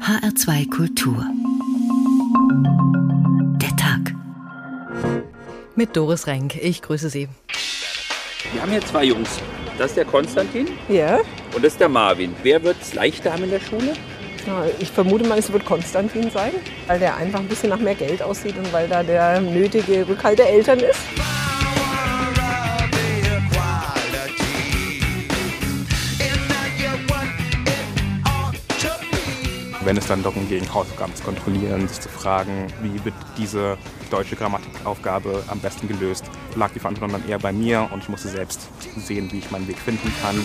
HR2 Kultur. Der Tag. Mit Doris Renk. Ich grüße Sie. Wir haben hier zwei Jungs. Das ist der Konstantin Ja, und das ist der Marvin. Wer wird es leichter haben in der Schule? ich vermute mal, es wird Konstantin sein, weil der einfach ein bisschen nach mehr Geld aussieht und weil da der nötige Rückhalt der Eltern ist. Wenn es dann darum ging, Hausaufgaben zu kontrollieren, sich zu fragen, wie wird diese deutsche Grammatikaufgabe am besten gelöst, lag die Verantwortung dann eher bei mir und ich musste selbst sehen, wie ich meinen Weg finden kann.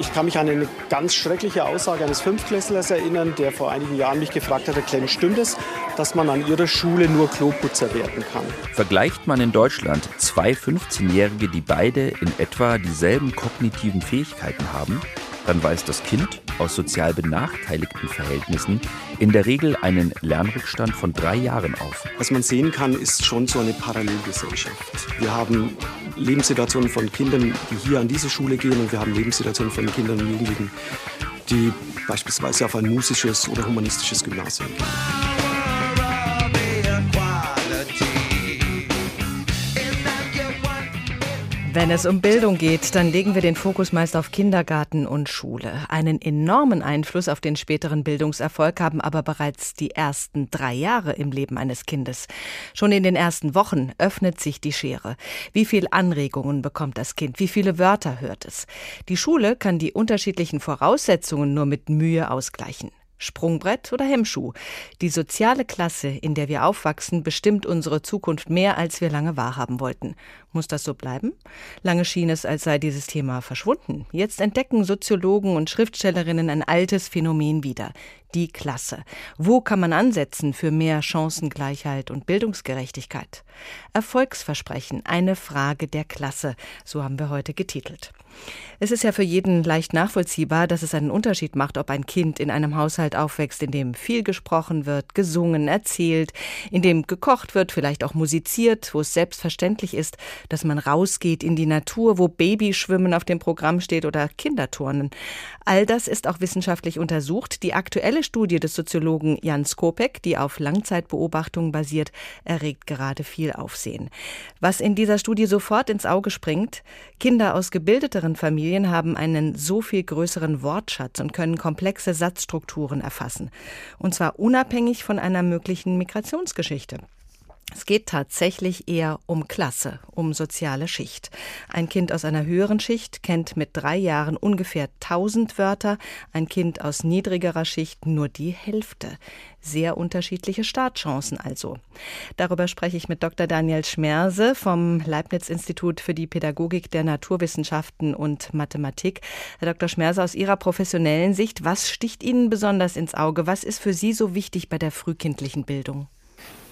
Ich kann mich an eine ganz schreckliche Aussage eines Fünftklässlers erinnern, der vor einigen Jahren mich gefragt hat, Herr Klemm, stimmt es, dass man an Ihrer Schule nur Kloputzer werden kann? Vergleicht man in Deutschland zwei 15-Jährige, die beide in etwa dieselben kognitiven Fähigkeiten haben, dann weist das Kind aus sozial benachteiligten Verhältnissen in der Regel einen Lernrückstand von drei Jahren auf. Was man sehen kann, ist schon so eine Parallelgesellschaft. Wir haben Lebenssituationen von Kindern, die hier an diese Schule gehen und wir haben Lebenssituationen von Kindern und Jugendlichen, die beispielsweise auf ein musisches oder humanistisches Gymnasium gehen. Wenn es um Bildung geht, dann legen wir den Fokus meist auf Kindergarten und Schule. Einen enormen Einfluss auf den späteren Bildungserfolg haben aber bereits die ersten drei Jahre im Leben eines Kindes. Schon in den ersten Wochen öffnet sich die Schere. Wie viel Anregungen bekommt das Kind? Wie viele Wörter hört es? Die Schule kann die unterschiedlichen Voraussetzungen nur mit Mühe ausgleichen. Sprungbrett oder Hemmschuh. Die soziale Klasse, in der wir aufwachsen, bestimmt unsere Zukunft mehr, als wir lange wahrhaben wollten. Muss das so bleiben? Lange schien es, als sei dieses Thema verschwunden. Jetzt entdecken Soziologen und Schriftstellerinnen ein altes Phänomen wieder. Die Klasse. Wo kann man ansetzen für mehr Chancengleichheit und Bildungsgerechtigkeit? Erfolgsversprechen, eine Frage der Klasse, so haben wir heute getitelt. Es ist ja für jeden leicht nachvollziehbar, dass es einen Unterschied macht, ob ein Kind in einem Haushalt aufwächst, in dem viel gesprochen wird, gesungen, erzählt, in dem gekocht wird, vielleicht auch musiziert, wo es selbstverständlich ist, dass man rausgeht in die Natur, wo Babyschwimmen auf dem Programm steht oder Kinderturnen. All das ist auch wissenschaftlich untersucht. Die aktuelle Studie des Soziologen Jan Skopek, die auf Langzeitbeobachtungen basiert, erregt gerade viel Aufsehen. Was in dieser Studie sofort ins Auge springt, Kinder aus gebildeteren Familien haben einen so viel größeren Wortschatz und können komplexe Satzstrukturen erfassen. Und zwar unabhängig von einer möglichen Migrationsgeschichte. Es geht tatsächlich eher um Klasse, um soziale Schicht. Ein Kind aus einer höheren Schicht kennt mit drei Jahren ungefähr 1000 Wörter, ein Kind aus niedrigerer Schicht nur die Hälfte. Sehr unterschiedliche Startchancen also. Darüber spreche ich mit Dr. Daniel Schmerse vom Leibniz-Institut für die Pädagogik der Naturwissenschaften und Mathematik. Herr Dr. Schmerse, aus Ihrer professionellen Sicht, was sticht Ihnen besonders ins Auge? Was ist für Sie so wichtig bei der frühkindlichen Bildung?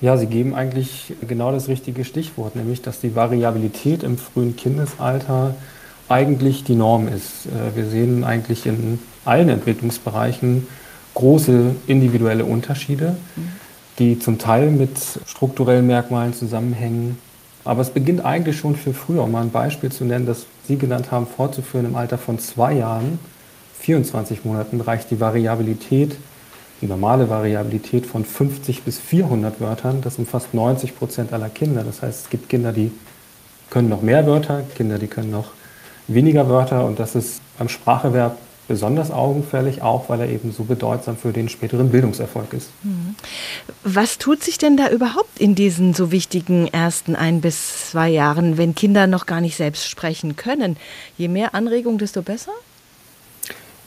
Ja, Sie geben eigentlich genau das richtige Stichwort, nämlich dass die Variabilität im frühen Kindesalter eigentlich die Norm ist. Äh, wir sehen eigentlich in allen Entwicklungsbereichen große individuelle Unterschiede, die zum Teil mit strukturellen Merkmalen zusammenhängen. Aber es beginnt eigentlich schon viel früher, um mal ein Beispiel zu nennen, das Sie genannt haben, fortzuführen. Im Alter von zwei Jahren, 24 Monaten, reicht die Variabilität die normale Variabilität von 50 bis 400 Wörtern. Das umfasst 90 Prozent aller Kinder. Das heißt, es gibt Kinder, die können noch mehr Wörter, Kinder, die können noch weniger Wörter. Und das ist beim Spracherwerb besonders augenfällig, auch weil er eben so bedeutsam für den späteren Bildungserfolg ist. Mhm. Was tut sich denn da überhaupt in diesen so wichtigen ersten ein bis zwei Jahren, wenn Kinder noch gar nicht selbst sprechen können? Je mehr Anregung, desto besser?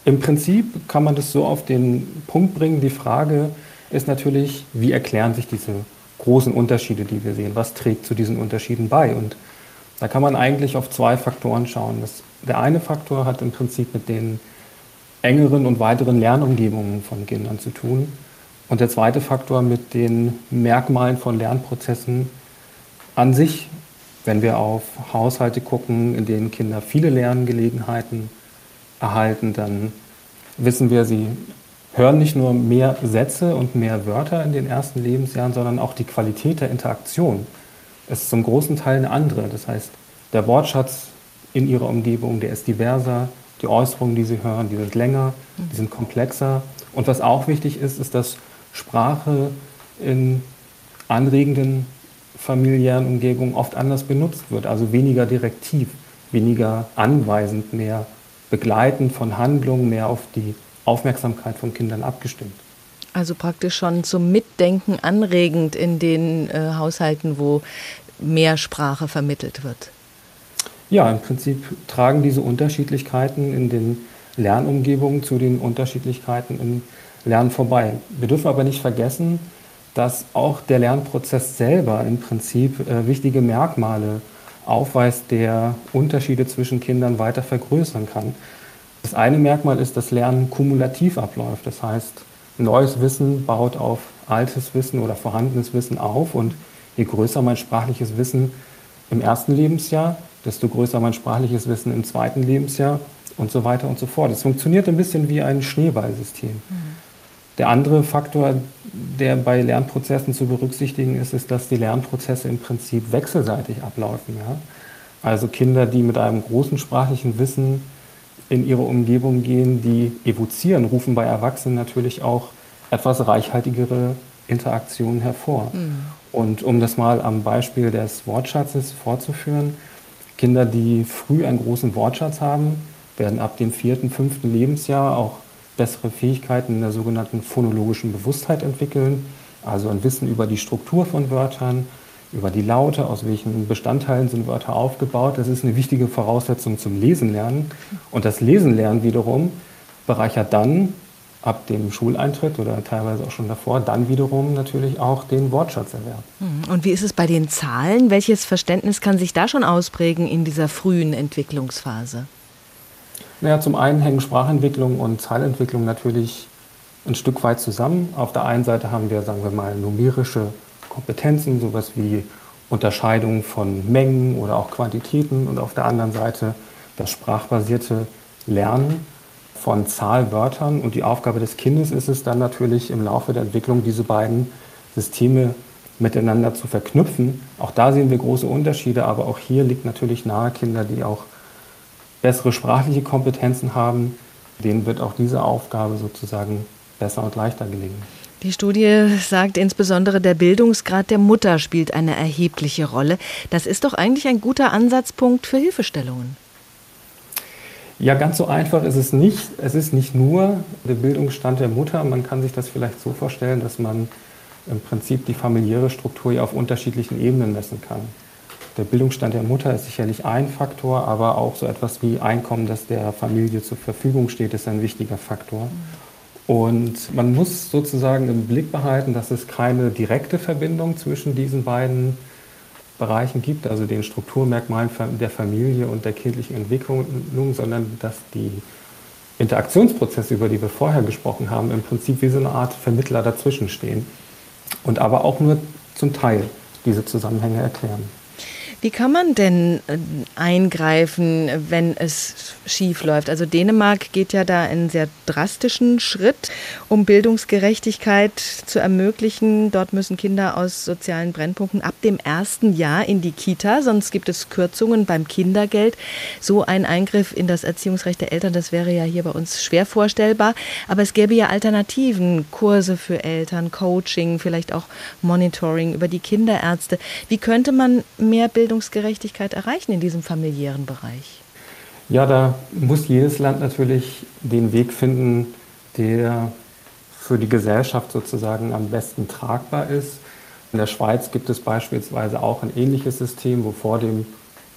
Im Prinzip kann man das so auf den Punkt bringen. Die Frage ist natürlich, wie erklären sich diese großen Unterschiede, die wir sehen? Was trägt zu diesen Unterschieden bei? Und da kann man eigentlich auf zwei Faktoren schauen. Das, der eine Faktor hat im Prinzip mit den engeren und weiteren Lernumgebungen von Kindern zu tun. Und der zweite Faktor mit den Merkmalen von Lernprozessen an sich. Wenn wir auf Haushalte gucken, in denen Kinder viele Lerngelegenheiten erhalten, dann wissen wir, sie hören nicht nur mehr Sätze und mehr Wörter in den ersten Lebensjahren, sondern auch die Qualität der Interaktion ist zum großen Teil eine andere. Das heißt, der Wortschatz in ihrer Umgebung, der ist diverser, die Äußerungen, die sie hören, die sind länger, die sind komplexer Und was auch wichtig ist, ist, dass Sprache in anregenden familiären Umgebungen oft anders benutzt wird, also weniger direktiv, weniger anweisend, mehr begleitend von Handlungen, mehr auf die Aufmerksamkeit von Kindern abgestimmt. Also praktisch schon zum Mitdenken anregend in den äh, Haushalten, wo mehr Sprache vermittelt wird. Ja, im Prinzip tragen diese Unterschiedlichkeiten in den Lernumgebungen zu den Unterschiedlichkeiten im Lernen vorbei. Wir dürfen aber nicht vergessen, dass auch der Lernprozess selber im Prinzip äh, wichtige Merkmale aufweist, der Unterschiede zwischen Kindern weiter vergrößern kann. Das eine Merkmal ist, dass Lernen kumulativ abläuft. Das heißt, neues Wissen baut auf altes Wissen oder vorhandenes Wissen auf. Und je größer mein sprachliches Wissen im ersten Lebensjahr, desto größer mein sprachliches Wissen im zweiten Lebensjahr und so weiter und so fort. Es funktioniert ein bisschen wie ein Schneeballsystem. Mhm. Der andere Faktor, der bei Lernprozessen zu berücksichtigen ist, ist, dass die Lernprozesse im Prinzip wechselseitig ablaufen. Ja? Also Kinder, die mit einem großen sprachlichen Wissen in ihre Umgebung gehen, die evozieren, rufen bei Erwachsenen natürlich auch etwas reichhaltigere Interaktionen hervor. Mhm. Und um das mal am Beispiel des Wortschatzes vorzuführen, Kinder, die früh einen großen Wortschatz haben, werden ab dem vierten, fünften Lebensjahr auch bessere Fähigkeiten in der sogenannten phonologischen Bewusstheit entwickeln, also ein Wissen über die Struktur von Wörtern, über die Laute, aus welchen Bestandteilen sind Wörter aufgebaut. Das ist eine wichtige Voraussetzung zum Lesenlernen. Und das Lesenlernen wiederum bereichert dann ab dem Schuleintritt oder teilweise auch schon davor, dann wiederum natürlich auch den Wortschatzerwerb. Mhm. Und wie ist es bei den Zahlen? Welches Verständnis kann sich da schon ausprägen in dieser frühen Entwicklungsphase? Naja, zum einen hängen Sprachentwicklung und Zahlentwicklung natürlich ein Stück weit zusammen. Auf der einen Seite haben wir, sagen wir mal, numerische Kompetenzen, sowas wie Unterscheidung von Mengen oder auch Quantitäten und auf der anderen Seite das sprachbasierte Lernen von Zahlwörtern. Und die Aufgabe des Kindes ist es dann natürlich im Laufe der Entwicklung, diese beiden Systeme miteinander zu verknüpfen. Auch da sehen wir große Unterschiede, aber auch hier liegt natürlich nahe Kinder, die auch bessere sprachliche Kompetenzen haben, denen wird auch diese Aufgabe sozusagen besser und leichter gelingen. Die Studie sagt insbesondere, der Bildungsgrad der Mutter spielt eine erhebliche Rolle. Das ist doch eigentlich ein guter Ansatzpunkt für Hilfestellungen. Ja, ganz so einfach ist es nicht. Es ist nicht nur der Bildungsstand der Mutter. Man kann sich das vielleicht so vorstellen, dass man im Prinzip die familiäre Struktur ja auf unterschiedlichen Ebenen messen kann. Der Bildungsstand der Mutter ist sicherlich ein Faktor, aber auch so etwas wie Einkommen, das der Familie zur Verfügung steht, ist ein wichtiger Faktor. Und man muss sozusagen im Blick behalten, dass es keine direkte Verbindung zwischen diesen beiden Bereichen gibt, also den Strukturmerkmalen der Familie und der kindlichen Entwicklung, sondern dass die Interaktionsprozesse, über die wir vorher gesprochen haben, im Prinzip wie so eine Art Vermittler dazwischen stehen und aber auch nur zum Teil diese Zusammenhänge erklären. Wie kann man denn äh, eingreifen, wenn es schief läuft? Also Dänemark geht ja da einen sehr drastischen Schritt, um Bildungsgerechtigkeit zu ermöglichen. Dort müssen Kinder aus sozialen Brennpunkten ab dem ersten Jahr in die Kita, sonst gibt es Kürzungen beim Kindergeld. So ein Eingriff in das Erziehungsrecht der Eltern, das wäre ja hier bei uns schwer vorstellbar. Aber es gäbe ja Alternativen, Kurse für Eltern, Coaching, vielleicht auch Monitoring über die Kinderärzte. Wie könnte man mehr Bildung Bildungsgerechtigkeit erreichen in diesem familiären Bereich? Ja, da muss jedes Land natürlich den Weg finden, der für die Gesellschaft sozusagen am besten tragbar ist. In der Schweiz gibt es beispielsweise auch ein ähnliches System, wo vor dem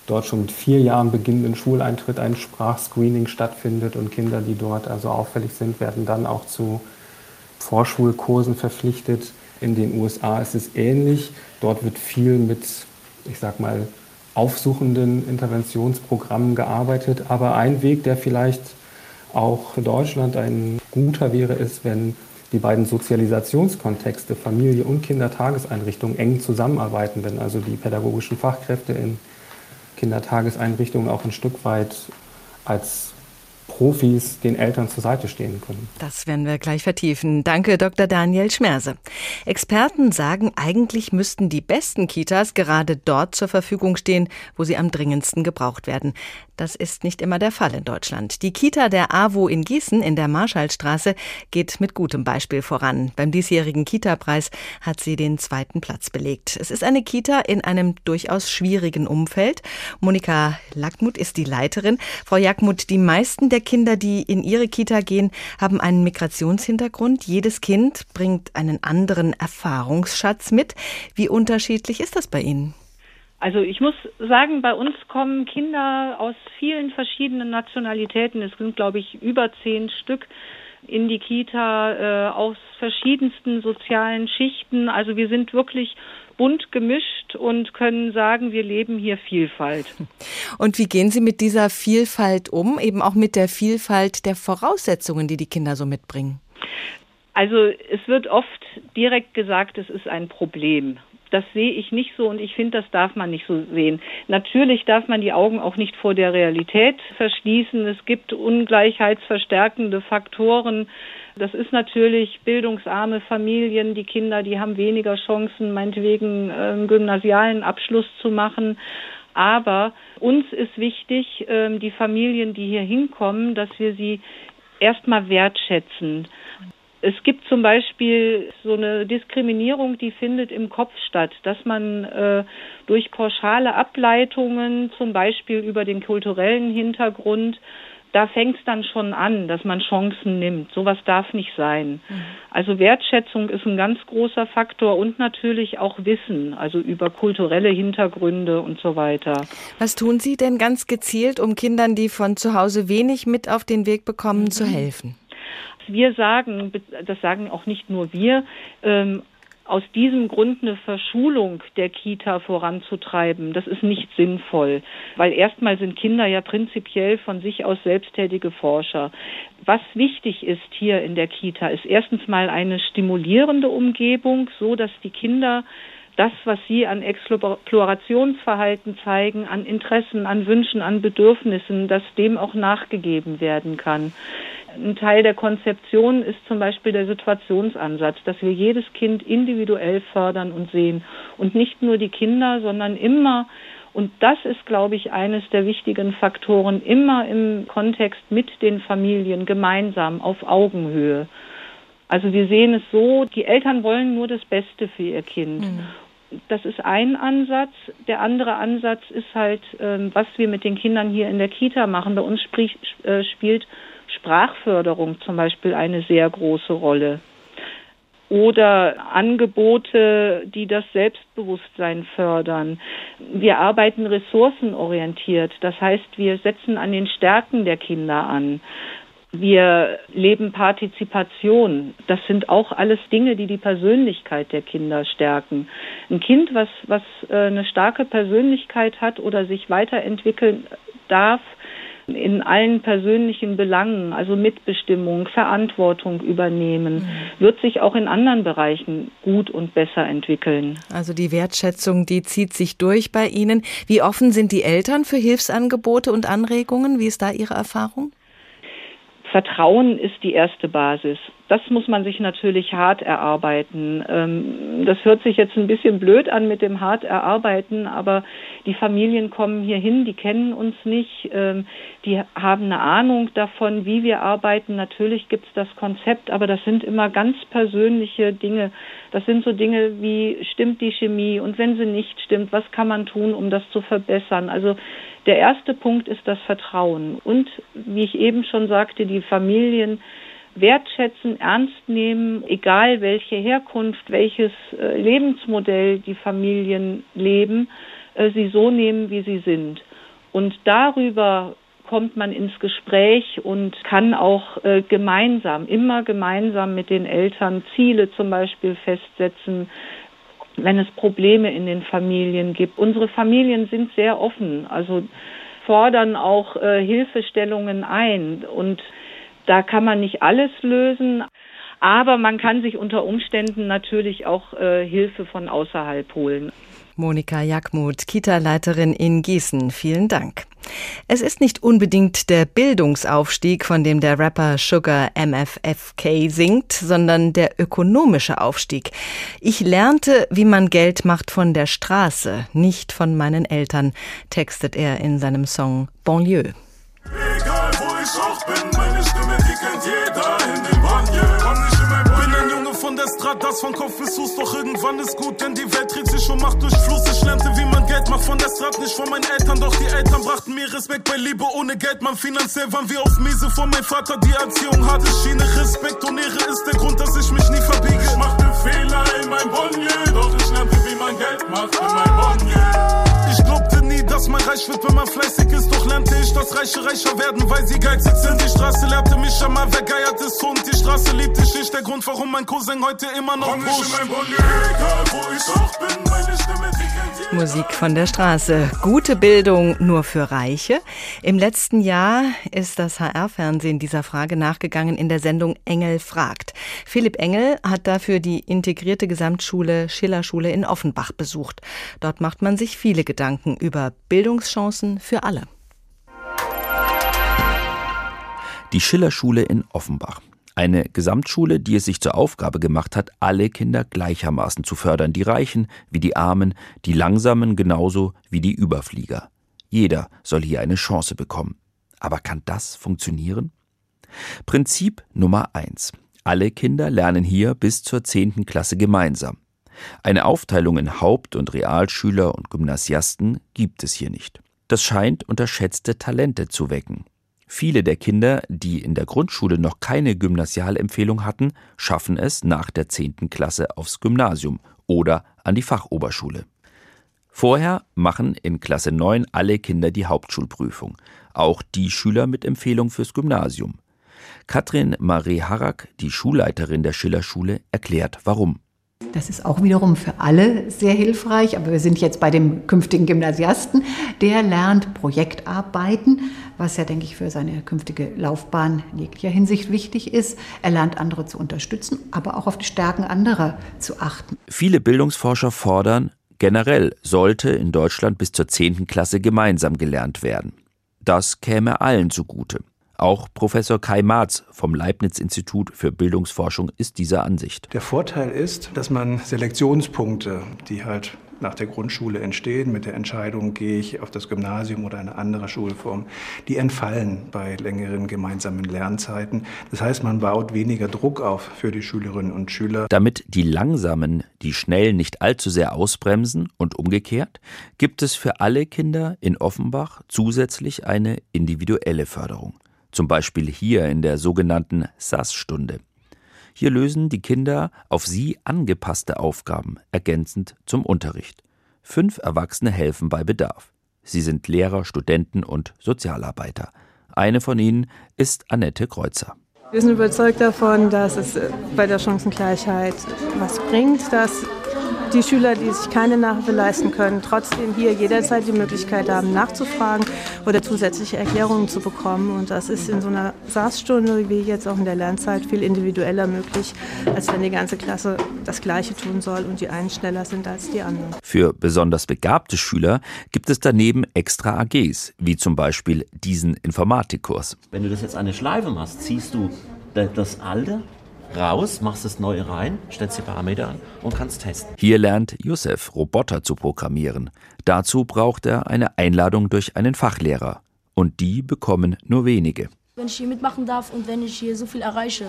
dort schon mit vier Jahren beginnenden Schuleintritt ein Sprachscreening stattfindet und Kinder, die dort also auffällig sind, werden dann auch zu Vorschulkursen verpflichtet. In den USA ist es ähnlich. Dort wird viel mit ich sag mal, aufsuchenden Interventionsprogrammen gearbeitet. Aber ein Weg, der vielleicht auch für Deutschland ein guter wäre, ist, wenn die beiden Sozialisationskontexte, Familie und Kindertageseinrichtungen, eng zusammenarbeiten, wenn also die pädagogischen Fachkräfte in Kindertageseinrichtungen auch ein Stück weit als Profis den Eltern zur Seite stehen können. Das werden wir gleich vertiefen. Danke, Dr. Daniel Schmerse. Experten sagen, eigentlich müssten die besten Kitas gerade dort zur Verfügung stehen, wo sie am dringendsten gebraucht werden. Das ist nicht immer der Fall in Deutschland. Die Kita der AWO in Gießen in der Marschallstraße geht mit gutem Beispiel voran. Beim diesjährigen Kita-Preis hat sie den zweiten Platz belegt. Es ist eine Kita in einem durchaus schwierigen Umfeld. Monika Lackmuth ist die Leiterin. Frau Jackmuth, die meisten der Kinder, die in ihre Kita gehen, haben einen Migrationshintergrund. Jedes Kind bringt einen anderen Erfahrungsschatz mit. Wie unterschiedlich ist das bei Ihnen? Also ich muss sagen, bei uns kommen Kinder aus vielen verschiedenen Nationalitäten. Es sind, glaube ich, über zehn Stück in die Kita äh, aus verschiedensten sozialen Schichten. Also wir sind wirklich bunt gemischt und können sagen, wir leben hier Vielfalt. Und wie gehen Sie mit dieser Vielfalt um, eben auch mit der Vielfalt der Voraussetzungen, die die Kinder so mitbringen? Also es wird oft direkt gesagt, es ist ein Problem. Das sehe ich nicht so und ich finde, das darf man nicht so sehen. Natürlich darf man die Augen auch nicht vor der Realität verschließen. Es gibt ungleichheitsverstärkende Faktoren. Das ist natürlich bildungsarme Familien, die Kinder, die haben weniger Chancen, meinetwegen einen gymnasialen Abschluss zu machen. Aber uns ist wichtig, ähm, die Familien, die hier hinkommen, dass wir sie erstmal wertschätzen. Es gibt zum Beispiel so eine Diskriminierung, die findet im Kopf statt, dass man äh, durch pauschale Ableitungen, zum Beispiel über den kulturellen Hintergrund, da fängt es dann schon an, dass man Chancen nimmt. Sowas darf nicht sein. Mhm. Also Wertschätzung ist ein ganz großer Faktor und natürlich auch Wissen, also über kulturelle Hintergründe und so weiter. Was tun Sie denn ganz gezielt, um Kindern, die von zu Hause wenig mit auf den Weg bekommen, mhm. zu helfen? Wir sagen, das sagen auch nicht nur wir, ähm, aus diesem Grund eine Verschulung der Kita voranzutreiben, das ist nicht sinnvoll, weil erstmal sind Kinder ja prinzipiell von sich aus selbsttätige Forscher. Was wichtig ist hier in der Kita, ist erstens mal eine stimulierende Umgebung, so dass die Kinder das, was sie an Explorationsverhalten zeigen, an Interessen, an Wünschen, an Bedürfnissen, dass dem auch nachgegeben werden kann. Ein Teil der Konzeption ist zum Beispiel der Situationsansatz, dass wir jedes Kind individuell fördern und sehen und nicht nur die Kinder, sondern immer und das ist, glaube ich, eines der wichtigen Faktoren, immer im Kontext mit den Familien gemeinsam auf Augenhöhe. Also wir sehen es so, die Eltern wollen nur das Beste für ihr Kind. Mhm. Das ist ein Ansatz. Der andere Ansatz ist halt, ähm, was wir mit den Kindern hier in der Kita machen. Bei uns sprich, äh, spielt Sprachförderung zum Beispiel eine sehr große Rolle. Oder Angebote, die das Selbstbewusstsein fördern. Wir arbeiten ressourcenorientiert. Das heißt, wir setzen an den Stärken der Kinder an. Wir leben Partizipation. Das sind auch alles Dinge, die die Persönlichkeit der Kinder stärken. Ein Kind, was, was äh, eine starke Persönlichkeit hat oder sich weiterentwickeln darf, in allen persönlichen Belangen, also Mitbestimmung, Verantwortung übernehmen, mhm. wird sich auch in anderen Bereichen gut und besser entwickeln. Also die Wertschätzung, die zieht sich durch bei Ihnen. Wie offen sind die Eltern für Hilfsangebote und Anregungen? Wie ist da Ihre Erfahrung? Vertrauen ist die erste Basis. Das muss man sich natürlich hart erarbeiten. Ähm, das hört sich jetzt ein bisschen blöd an mit dem hart erarbeiten, aber die Familien kommen hier hin, die kennen uns nicht, ähm, die haben eine Ahnung davon, wie wir arbeiten. Natürlich gibt es das Konzept, aber das sind immer ganz persönliche Dinge. Das sind so Dinge wie, stimmt die Chemie und wenn sie nicht stimmt, was kann man tun, um das zu verbessern? Also der erste Punkt ist das Vertrauen. Und wie ich eben schon sagte, die Familien wertschätzen, ernst nehmen, egal welche Herkunft, welches äh, Lebensmodell die Familien leben, äh, sie so nehmen, wie sie sind. Und darüber kommt man ins Gespräch und kann auch äh, gemeinsam, immer gemeinsam mit den Eltern Ziele zum Beispiel festsetzen, wenn es Probleme in den Familien gibt. Unsere Familien sind sehr offen, also fordern auch Hilfestellungen ein und da kann man nicht alles lösen, aber man kann sich unter Umständen natürlich auch äh, Hilfe von außerhalb holen. Monika Jackmuth, Kita-Leiterin in Gießen. Vielen Dank. Es ist nicht unbedingt der Bildungsaufstieg, von dem der Rapper Sugar MFFK singt, sondern der ökonomische Aufstieg. Ich lernte, wie man Geld macht von der Straße, nicht von meinen Eltern, textet er in seinem Song Banlieue. Egal wo ich auch bin, das von Kopf bis Fuß, doch irgendwann ist gut, denn die Welt dreht sich und macht durch Fluss. Ich lernte, wie man Geld macht von der Strat, nicht von meinen Eltern, doch die Eltern brachten mir Respekt bei Liebe ohne Geld, man finanziell waren wir auf Miese von meinem Vater, die Erziehung hatte Schiene, Respekt und Ehre ist der Grund, dass ich mich nie verbiege. Ich machte Fehler in mein Bonnier, doch ich lernte, wie man Geld macht in mein Bonnier. Ich glaubte dass man reich wird, wenn man fleißig ist. Doch lernte ich, dass Reiche reicher werden, weil sie geizig sind. Die Straße lehrte mich einmal, wer geiert ist. Und die Straße liebt dich nicht. Der Grund, warum mein Cousin heute immer noch pusht. in mein Bonnier, egal wo ich auch bin, meine Stimme, die kennt jeder. Musik von der Straße. Gute Bildung nur für Reiche. Im letzten Jahr ist das HR-Fernsehen dieser Frage nachgegangen in der Sendung Engel fragt. Philipp Engel hat dafür die integrierte Gesamtschule Schillerschule in Offenbach besucht. Dort macht man sich viele Gedanken über Bildungschancen für alle. Die Schillerschule in Offenbach. Eine Gesamtschule, die es sich zur Aufgabe gemacht hat, alle Kinder gleichermaßen zu fördern, die Reichen wie die Armen, die Langsamen genauso wie die Überflieger. Jeder soll hier eine Chance bekommen. Aber kann das funktionieren? Prinzip Nummer eins: Alle Kinder lernen hier bis zur zehnten Klasse gemeinsam. Eine Aufteilung in Haupt- und Realschüler und Gymnasiasten gibt es hier nicht. Das scheint unterschätzte Talente zu wecken. Viele der Kinder, die in der Grundschule noch keine Gymnasialempfehlung hatten, schaffen es nach der zehnten Klasse aufs Gymnasium oder an die Fachoberschule. Vorher machen in Klasse 9 alle Kinder die Hauptschulprüfung, auch die Schüler mit Empfehlung fürs Gymnasium. Katrin Marie Harrack, die Schulleiterin der Schillerschule, erklärt warum. Das ist auch wiederum für alle sehr hilfreich, aber wir sind jetzt bei dem künftigen Gymnasiasten. Der lernt Projektarbeiten, was ja, denke ich, für seine künftige Laufbahn in jeglicher Hinsicht wichtig ist. Er lernt andere zu unterstützen, aber auch auf die Stärken anderer zu achten. Viele Bildungsforscher fordern, generell sollte in Deutschland bis zur 10. Klasse gemeinsam gelernt werden. Das käme allen zugute. Auch Professor Kai Marz vom Leibniz-Institut für Bildungsforschung ist dieser Ansicht. Der Vorteil ist, dass man Selektionspunkte, die halt nach der Grundschule entstehen, mit der Entscheidung, gehe ich auf das Gymnasium oder eine andere Schulform, die entfallen bei längeren gemeinsamen Lernzeiten. Das heißt, man baut weniger Druck auf für die Schülerinnen und Schüler. Damit die Langsamen die Schnellen nicht allzu sehr ausbremsen und umgekehrt, gibt es für alle Kinder in Offenbach zusätzlich eine individuelle Förderung. Zum Beispiel hier in der sogenannten SAS-Stunde. Hier lösen die Kinder auf sie angepasste Aufgaben, ergänzend zum Unterricht. Fünf Erwachsene helfen bei Bedarf. Sie sind Lehrer, Studenten und Sozialarbeiter. Eine von ihnen ist Annette Kreuzer. Wir sind überzeugt davon, dass es bei der Chancengleichheit was bringt, dass die Schüler, die sich keine Nachhilfe leisten können, trotzdem hier jederzeit die Möglichkeit haben, nachzufragen oder zusätzliche Erklärungen zu bekommen. Und das ist in so einer Saßstunde, wie jetzt auch in der Lernzeit, viel individueller möglich, als wenn die ganze Klasse das Gleiche tun soll und die einen schneller sind als die anderen. Für besonders begabte Schüler gibt es daneben extra AGs, wie zum Beispiel diesen Informatikkurs. Wenn du das jetzt eine Schleife machst, ziehst du das alte raus, machst das neue rein, stellst die Parameter an und kannst testen. Hier lernt Youssef, Roboter zu programmieren. Dazu braucht er eine Einladung durch einen Fachlehrer. Und die bekommen nur wenige. Wenn ich hier mitmachen darf und wenn ich hier so viel erreiche,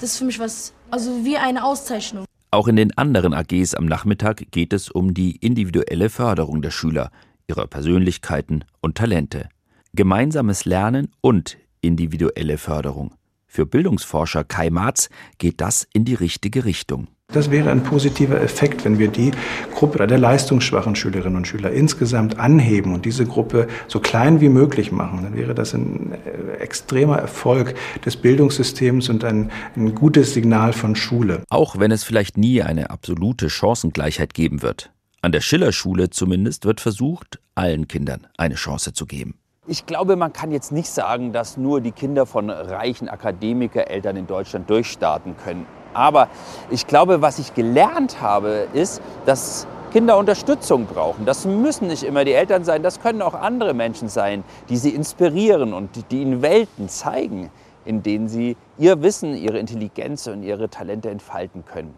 das ist für mich was, also wie eine Auszeichnung. Auch in den anderen AGs am Nachmittag geht es um die individuelle Förderung der Schüler, ihrer Persönlichkeiten und Talente. Gemeinsames Lernen und individuelle Förderung. Für Bildungsforscher Kai Marz geht das in die richtige Richtung. Das wäre ein positiver Effekt, wenn wir die Gruppe der leistungsschwachen Schülerinnen und Schüler insgesamt anheben und diese Gruppe so klein wie möglich machen. Dann wäre das ein extremer Erfolg des Bildungssystems und ein, ein gutes Signal von Schule. Auch wenn es vielleicht nie eine absolute Chancengleichheit geben wird. An der Schillerschule zumindest wird versucht, allen Kindern eine Chance zu geben. Ich glaube, man kann jetzt nicht sagen, dass nur die Kinder von reichen Akademikereltern in Deutschland durchstarten können. Aber ich glaube, was ich gelernt habe, ist, dass Kinder Unterstützung brauchen. Das müssen nicht immer die Eltern sein, das können auch andere Menschen sein, die sie inspirieren und die ihnen Welten zeigen, in denen sie ihr Wissen, ihre Intelligenz und ihre Talente entfalten können.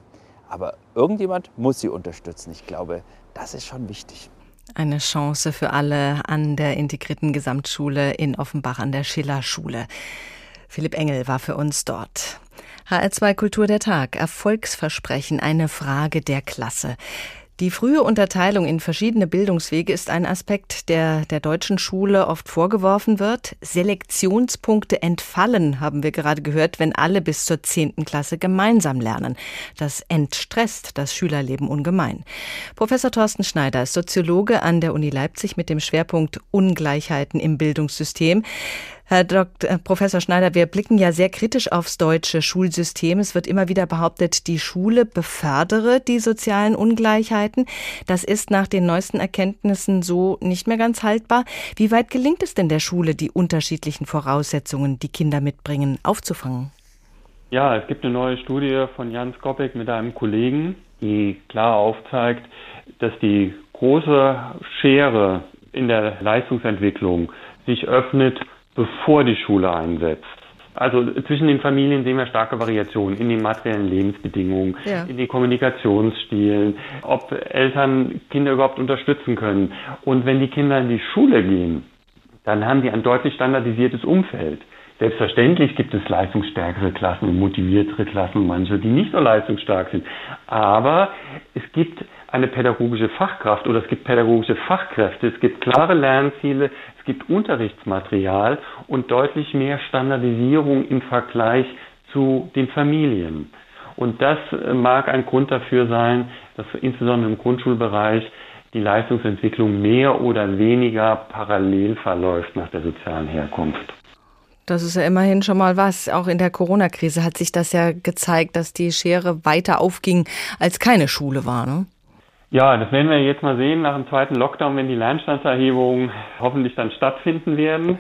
Aber irgendjemand muss sie unterstützen. Ich glaube, das ist schon wichtig. Eine Chance für alle an der integrierten Gesamtschule in Offenbach an der Schillerschule. Philipp Engel war für uns dort. HR2 Kultur der Tag. Erfolgsversprechen, eine Frage der Klasse. Die frühe Unterteilung in verschiedene Bildungswege ist ein Aspekt, der der deutschen Schule oft vorgeworfen wird. Selektionspunkte entfallen, haben wir gerade gehört, wenn alle bis zur zehnten Klasse gemeinsam lernen. Das entstresst das Schülerleben ungemein. Professor Thorsten Schneider ist Soziologe an der Uni Leipzig mit dem Schwerpunkt Ungleichheiten im Bildungssystem. Herr Dr. Professor Schneider, wir blicken ja sehr kritisch aufs deutsche Schulsystem. Es wird immer wieder behauptet, die Schule befördere die sozialen Ungleichheiten. Das ist nach den neuesten Erkenntnissen so nicht mehr ganz haltbar. Wie weit gelingt es denn der Schule, die unterschiedlichen Voraussetzungen, die Kinder mitbringen, aufzufangen? Ja, es gibt eine neue Studie von Jan Skopek mit einem Kollegen, die klar aufzeigt, dass die große Schere in der Leistungsentwicklung sich öffnet bevor die Schule einsetzt. Also zwischen den Familien sehen wir starke Variationen in den materiellen Lebensbedingungen, ja. in den Kommunikationsstilen, ob Eltern Kinder überhaupt unterstützen können. Und wenn die Kinder in die Schule gehen, dann haben die ein deutlich standardisiertes Umfeld. Selbstverständlich gibt es leistungsstärkere Klassen und motiviertere Klassen, manche, die nicht so leistungsstark sind. Aber es gibt eine pädagogische Fachkraft oder es gibt pädagogische Fachkräfte, es gibt klare Lernziele, es gibt Unterrichtsmaterial und deutlich mehr Standardisierung im Vergleich zu den Familien. Und das äh, mag ein Grund dafür sein, dass insbesondere im Grundschulbereich die Leistungsentwicklung mehr oder weniger parallel verläuft nach der sozialen Herkunft. Das ist ja immerhin schon mal was. Auch in der Corona-Krise hat sich das ja gezeigt, dass die Schere weiter aufging, als keine Schule war. Ne? Ja, das werden wir jetzt mal sehen nach dem zweiten Lockdown, wenn die Lernstandserhebungen hoffentlich dann stattfinden werden.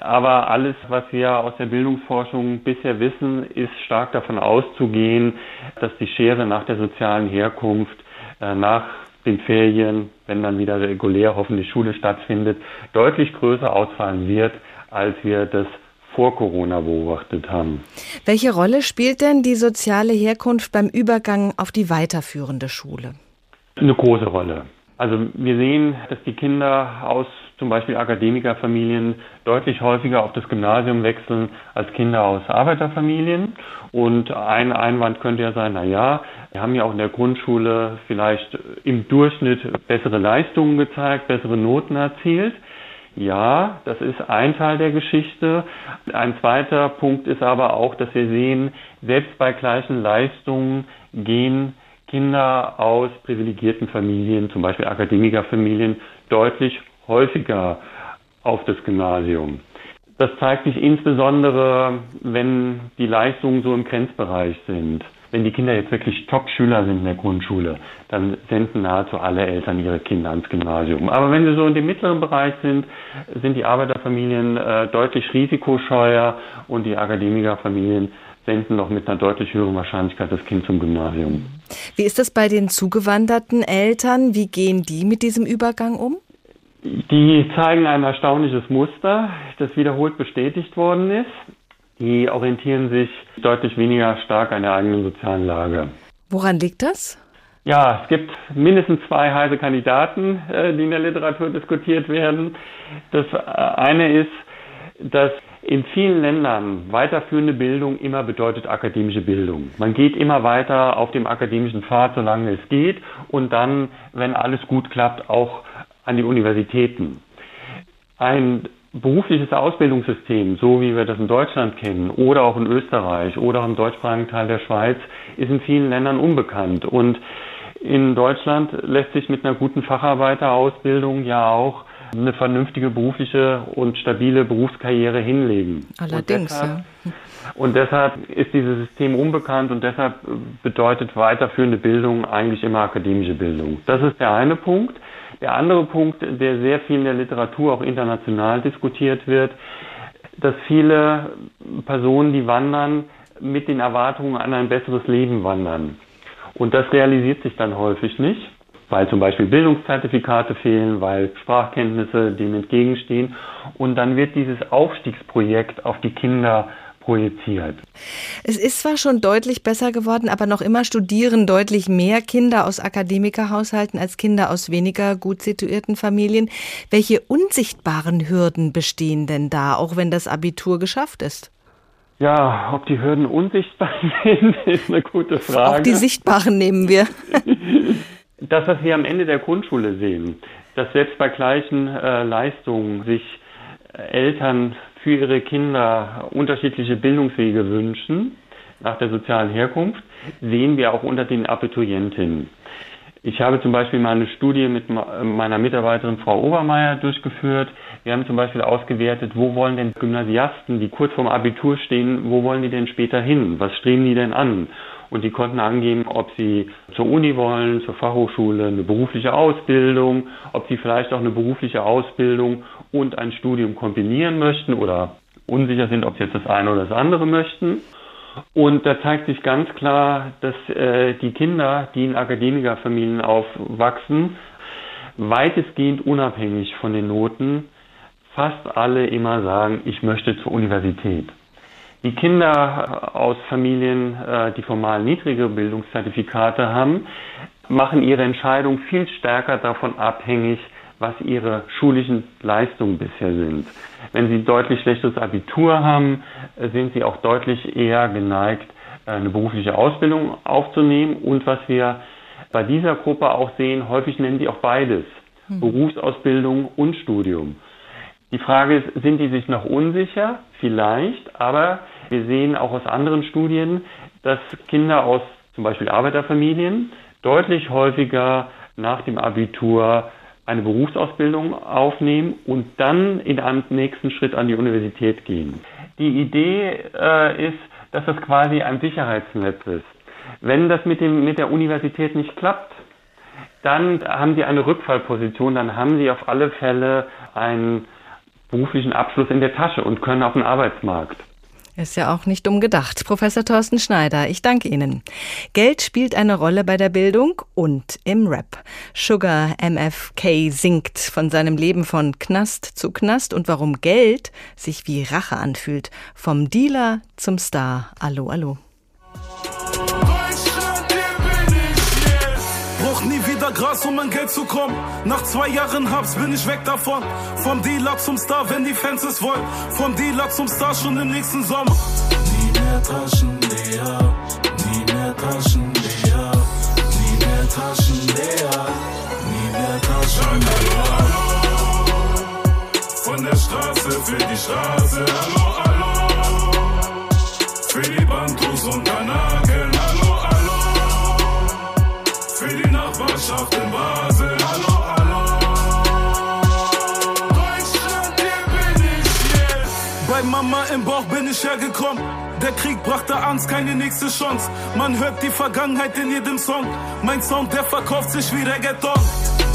Aber alles, was wir aus der Bildungsforschung bisher wissen, ist stark davon auszugehen, dass die Schere nach der sozialen Herkunft, äh, nach den Ferien, wenn dann wieder regulär hoffentlich Schule stattfindet, deutlich größer ausfallen wird, als wir das vor Corona beobachtet haben. Welche Rolle spielt denn die soziale Herkunft beim Übergang auf die weiterführende Schule? Eine große Rolle. Also wir sehen, dass die Kinder aus zum Beispiel Akademikerfamilien deutlich häufiger auf das Gymnasium wechseln als Kinder aus Arbeiterfamilien. Und ein Einwand könnte ja sein, na ja, wir haben ja auch in der Grundschule vielleicht im Durchschnitt bessere Leistungen gezeigt, bessere Noten erzielt. Ja, das ist ein Teil der Geschichte. Ein zweiter Punkt ist aber auch, dass wir sehen, selbst bei gleichen Leistungen gehen Kinder aus privilegierten Familien, zum Beispiel Akademikerfamilien, deutlich häufiger auf das Gymnasium. Das zeigt sich insbesondere, wenn die Leistungen so im Grenzbereich sind. Wenn die Kinder jetzt wirklich Top-Schüler sind in der Grundschule, dann senden nahezu alle Eltern ihre Kinder ans Gymnasium. Aber wenn sie so in dem mittleren Bereich sind, sind die Arbeiterfamilien äh, deutlich risikoscheuer und die Akademikerfamilien senden noch mit einer deutlich höheren Wahrscheinlichkeit das Kind zum Gymnasium. Wie ist das bei den zugewanderten Eltern? Wie gehen die mit diesem Übergang um? Die zeigen ein erstaunliches Muster, das wiederholt bestätigt worden ist. Die orientieren sich deutlich weniger stark an der eigenen sozialen Lage. Woran liegt das? Ja, es gibt mindestens zwei heiße Kandidaten, äh, die in der Literatur diskutiert werden. Das äh, eine ist, dass in vielen Ländern weiterführende Bildung immer bedeutet akademische Bildung. Man geht immer weiter auf dem akademischen Pfad, solange es geht, und dann, wenn alles gut klappt, auch an die Universitäten. Ein berufliches Ausbildungssystem, so wie wir das in Deutschland kennen oder auch in Österreich oder auch im deutschsprachigen Teil der Schweiz, ist in vielen Ländern unbekannt. Und in Deutschland lässt sich mit einer guten Facharbeiterausbildung ja auch eine vernünftige berufliche und stabile Berufskarriere hinlegen. Allerdings, und deshalb, ja. Und deshalb ist dieses System unbekannt und deshalb bedeutet weiterführende Bildung eigentlich immer akademische Bildung. Das ist der eine Punkt. Der andere Punkt, der sehr viel in der Literatur auch international diskutiert wird, dass viele Personen, die wandern, mit den Erwartungen an ein besseres Leben wandern. Und das realisiert sich dann häufig nicht weil zum Beispiel Bildungszertifikate fehlen, weil Sprachkenntnisse dem entgegenstehen. Und dann wird dieses Aufstiegsprojekt auf die Kinder projiziert. Es ist zwar schon deutlich besser geworden, aber noch immer studieren deutlich mehr Kinder aus Akademikerhaushalten als Kinder aus weniger gut situierten Familien. Welche unsichtbaren Hürden bestehen denn da, auch wenn das Abitur geschafft ist? Ja, ob die Hürden unsichtbar sind, ist eine gute Frage. Auch die sichtbaren nehmen wir. das, was wir am Ende der Grundschule sehen, dass selbst bei gleichen äh, Leistungen sich äh, Eltern für ihre Kinder unterschiedliche Bildungswege wünschen, nach der sozialen Herkunft, sehen wir auch unter den Abiturientinnen. Ich habe zum Beispiel mal eine Studie mit meiner Mitarbeiterin Frau Obermeier durchgeführt. Wir haben zum Beispiel ausgewertet, wo wollen denn Gymnasiasten, die kurz vorm Abitur stehen, wo wollen die denn später hin? Was streben die denn an? Und die konnten angeben, ob sie zur Uni wollen, zur Fachhochschule, eine berufliche Ausbildung, ob sie vielleicht auch eine berufliche Ausbildung und ein Studium kombinieren möchten oder unsicher sind, ob sie jetzt das eine oder das andere möchten. Und da zeigt sich ganz klar, dass äh, die Kinder, die in Akademikerfamilien aufwachsen, weitestgehend unabhängig von den Noten, fast alle immer sagen, ich möchte zur Universität. Die Kinder aus Familien, äh, die formal niedrige Bildungszertifikate haben, machen ihre Entscheidung viel stärker davon abhängig, was ihre schulischen Leistungen bisher sind. Wenn sie deutlich schlechteres Abitur haben, äh, sind sie auch deutlich eher geneigt, äh, eine berufliche Ausbildung aufzunehmen. Und was wir bei dieser Gruppe auch sehen, häufig nennen sie auch beides, hm. Berufsausbildung und Studium. Die Frage ist, sind die sich noch unsicher? Vielleicht, aber wir sehen auch aus anderen Studien, dass Kinder aus zum Beispiel Arbeiterfamilien deutlich häufiger nach dem Abitur eine Berufsausbildung aufnehmen und dann in einem nächsten Schritt an die Universität gehen. Die Idee äh, ist, dass das quasi ein Sicherheitsnetz ist. Wenn das mit, dem, mit der Universität nicht klappt, dann haben Sie eine Rückfallposition, dann haben Sie auf alle Fälle einen beruflichen Abschluss in der Tasche und können auf den Arbeitsmarkt. Ist ja auch nicht umgedacht. Professor Thorsten Schneider, ich danke Ihnen. Geld spielt eine Rolle bei der Bildung und im Rap. Sugar MFK singt von seinem Leben von Knast zu Knast und warum Geld sich wie Rache anfühlt. Vom Dealer zum Star. Allo, allo. Gras, um an Geld zu kommen. Nach zwei Jahren Habs bin ich weg davon. Vom Dealer zum Star, wenn die Fans es wollen. Vom Dealer zum Star schon im nächsten Sommer. Nie mehr Taschen leer, nie mehr Taschen leer, nie mehr Taschen leer, nie mehr Taschen leer. Von der Straße für die Straße, hallo, hallo. Ich hergekommen. Der Krieg brachte Angst, keine nächste Chance. Man hört die Vergangenheit in jedem Song. Mein Sound, der verkauft sich wie Reggaeton.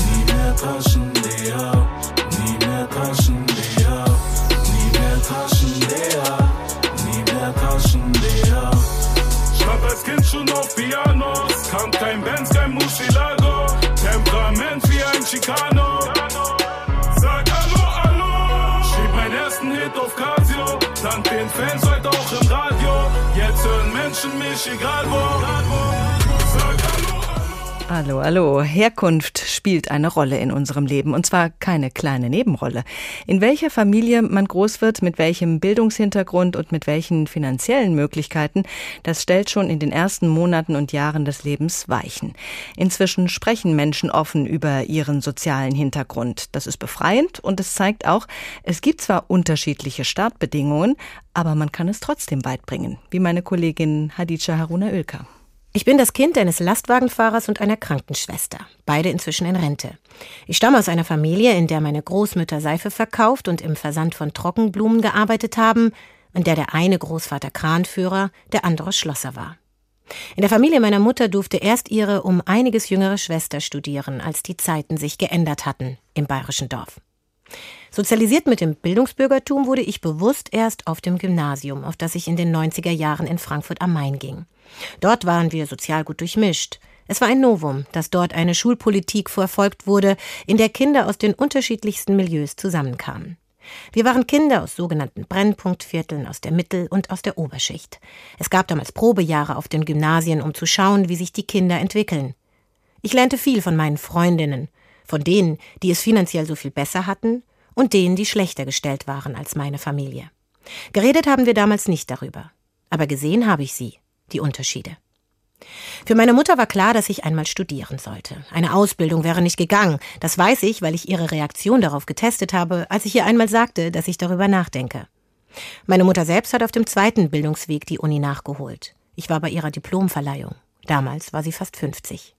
Nie mehr Taschen leer, nie mehr Taschen leer, nie mehr Taschen leer, nie mehr Taschen leer. Stand als Kind schon auf Pianos, kam kein Benz, kein Musilago. Temperament wie ein Chicano. Den Fans heute auch im Radio. Jetzt hören Menschen mich egal wo. Sag Hallo. Hallo, hallo. Herkunft spielt eine Rolle in unserem Leben und zwar keine kleine Nebenrolle. In welcher Familie man groß wird, mit welchem Bildungshintergrund und mit welchen finanziellen Möglichkeiten, das stellt schon in den ersten Monaten und Jahren des Lebens Weichen. Inzwischen sprechen Menschen offen über ihren sozialen Hintergrund. Das ist befreiend und es zeigt auch, es gibt zwar unterschiedliche Startbedingungen, aber man kann es trotzdem weit bringen, wie meine Kollegin Hadija Haruna Oelker. Ich bin das Kind eines Lastwagenfahrers und einer Krankenschwester, beide inzwischen in Rente. Ich stamme aus einer Familie, in der meine Großmütter Seife verkauft und im Versand von Trockenblumen gearbeitet haben, in der der eine Großvater Kranführer, der andere Schlosser war. In der Familie meiner Mutter durfte erst ihre um einiges jüngere Schwester studieren, als die Zeiten sich geändert hatten im bayerischen Dorf. Sozialisiert mit dem Bildungsbürgertum wurde ich bewusst erst auf dem Gymnasium, auf das ich in den 90er Jahren in Frankfurt am Main ging. Dort waren wir sozial gut durchmischt. Es war ein Novum, dass dort eine Schulpolitik verfolgt wurde, in der Kinder aus den unterschiedlichsten Milieus zusammenkamen. Wir waren Kinder aus sogenannten Brennpunktvierteln, aus der Mittel- und aus der Oberschicht. Es gab damals Probejahre auf den Gymnasien, um zu schauen, wie sich die Kinder entwickeln. Ich lernte viel von meinen Freundinnen, von denen, die es finanziell so viel besser hatten, und denen, die schlechter gestellt waren als meine Familie. Geredet haben wir damals nicht darüber, aber gesehen habe ich sie, die Unterschiede. Für meine Mutter war klar, dass ich einmal studieren sollte. Eine Ausbildung wäre nicht gegangen. Das weiß ich, weil ich ihre Reaktion darauf getestet habe, als ich ihr einmal sagte, dass ich darüber nachdenke. Meine Mutter selbst hat auf dem zweiten Bildungsweg die Uni nachgeholt. Ich war bei ihrer Diplomverleihung. Damals war sie fast 50.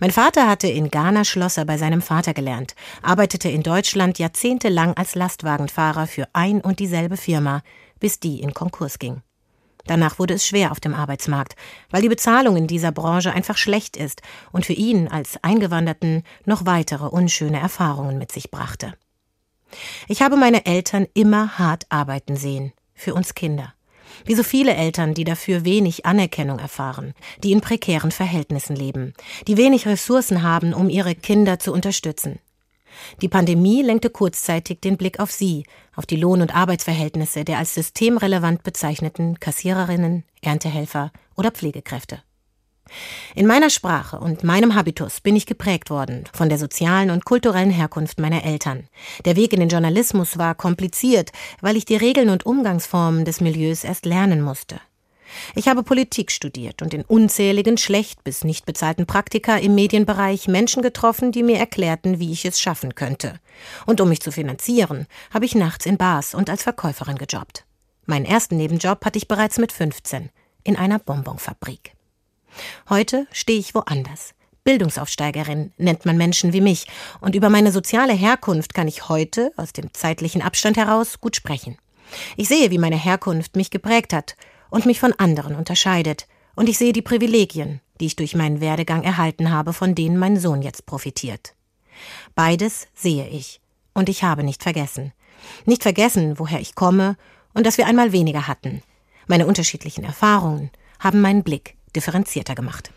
Mein Vater hatte in Ghana Schlosser bei seinem Vater gelernt, arbeitete in Deutschland jahrzehntelang als Lastwagenfahrer für ein und dieselbe Firma, bis die in Konkurs ging. Danach wurde es schwer auf dem Arbeitsmarkt, weil die Bezahlung in dieser Branche einfach schlecht ist und für ihn als Eingewanderten noch weitere unschöne Erfahrungen mit sich brachte. Ich habe meine Eltern immer hart arbeiten sehen, für uns Kinder. Wie so viele Eltern, die dafür wenig Anerkennung erfahren, die in prekären Verhältnissen leben, die wenig Ressourcen haben, um ihre Kinder zu unterstützen. Die Pandemie lenkte kurzzeitig den Blick auf sie, auf die Lohn- und Arbeitsverhältnisse der als systemrelevant bezeichneten Kassiererinnen, Erntehelfer oder Pflegekräfte. In meiner Sprache und meinem Habitus bin ich geprägt worden von der sozialen und kulturellen Herkunft meiner Eltern. Der Weg in den Journalismus war kompliziert, weil ich die Regeln und Umgangsformen des Milieus erst lernen musste. Ich habe Politik studiert und in unzähligen schlecht bis nicht bezahlten Praktika im Medienbereich Menschen getroffen, die mir erklärten, wie ich es schaffen könnte. Und um mich zu finanzieren, habe ich nachts in Bars und als Verkäuferin gejobbt. Meinen ersten Nebenjob hatte ich bereits mit 15 in einer Bonbonfabrik. Heute stehe ich woanders. Bildungsaufsteigerin nennt man Menschen wie mich, und über meine soziale Herkunft kann ich heute, aus dem zeitlichen Abstand heraus, gut sprechen. Ich sehe, wie meine Herkunft mich geprägt hat und mich von anderen unterscheidet, und ich sehe die Privilegien, die ich durch meinen Werdegang erhalten habe, von denen mein Sohn jetzt profitiert. Beides sehe ich, und ich habe nicht vergessen. Nicht vergessen, woher ich komme und dass wir einmal weniger hatten. Meine unterschiedlichen Erfahrungen haben meinen Blick differenzierter gemacht.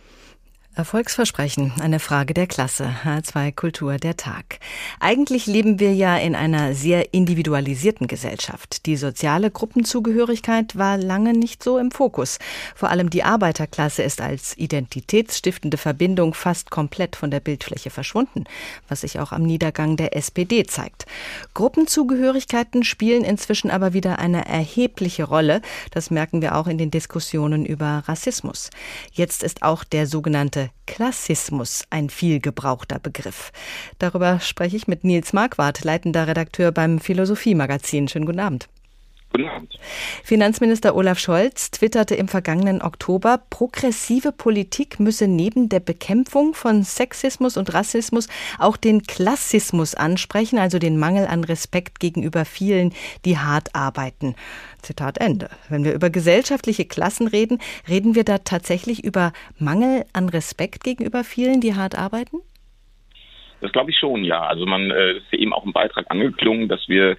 Erfolgsversprechen, eine Frage der Klasse. H2 Kultur der Tag. Eigentlich leben wir ja in einer sehr individualisierten Gesellschaft. Die soziale Gruppenzugehörigkeit war lange nicht so im Fokus. Vor allem die Arbeiterklasse ist als identitätsstiftende Verbindung fast komplett von der Bildfläche verschwunden, was sich auch am Niedergang der SPD zeigt. Gruppenzugehörigkeiten spielen inzwischen aber wieder eine erhebliche Rolle. Das merken wir auch in den Diskussionen über Rassismus. Jetzt ist auch der sogenannte Klassismus ein viel gebrauchter Begriff. Darüber spreche ich mit Nils Marquardt, leitender Redakteur beim Philosophie-Magazin. Schönen guten Abend. Guten Abend. Finanzminister Olaf Scholz twitterte im vergangenen Oktober, progressive Politik müsse neben der Bekämpfung von Sexismus und Rassismus auch den Klassismus ansprechen, also den Mangel an Respekt gegenüber vielen, die hart arbeiten. Zitat Ende. Wenn wir über gesellschaftliche Klassen reden, reden wir da tatsächlich über Mangel an Respekt gegenüber vielen, die hart arbeiten? Das glaube ich schon, ja. Also man äh, ist ja eben auch im Beitrag angeklungen, dass wir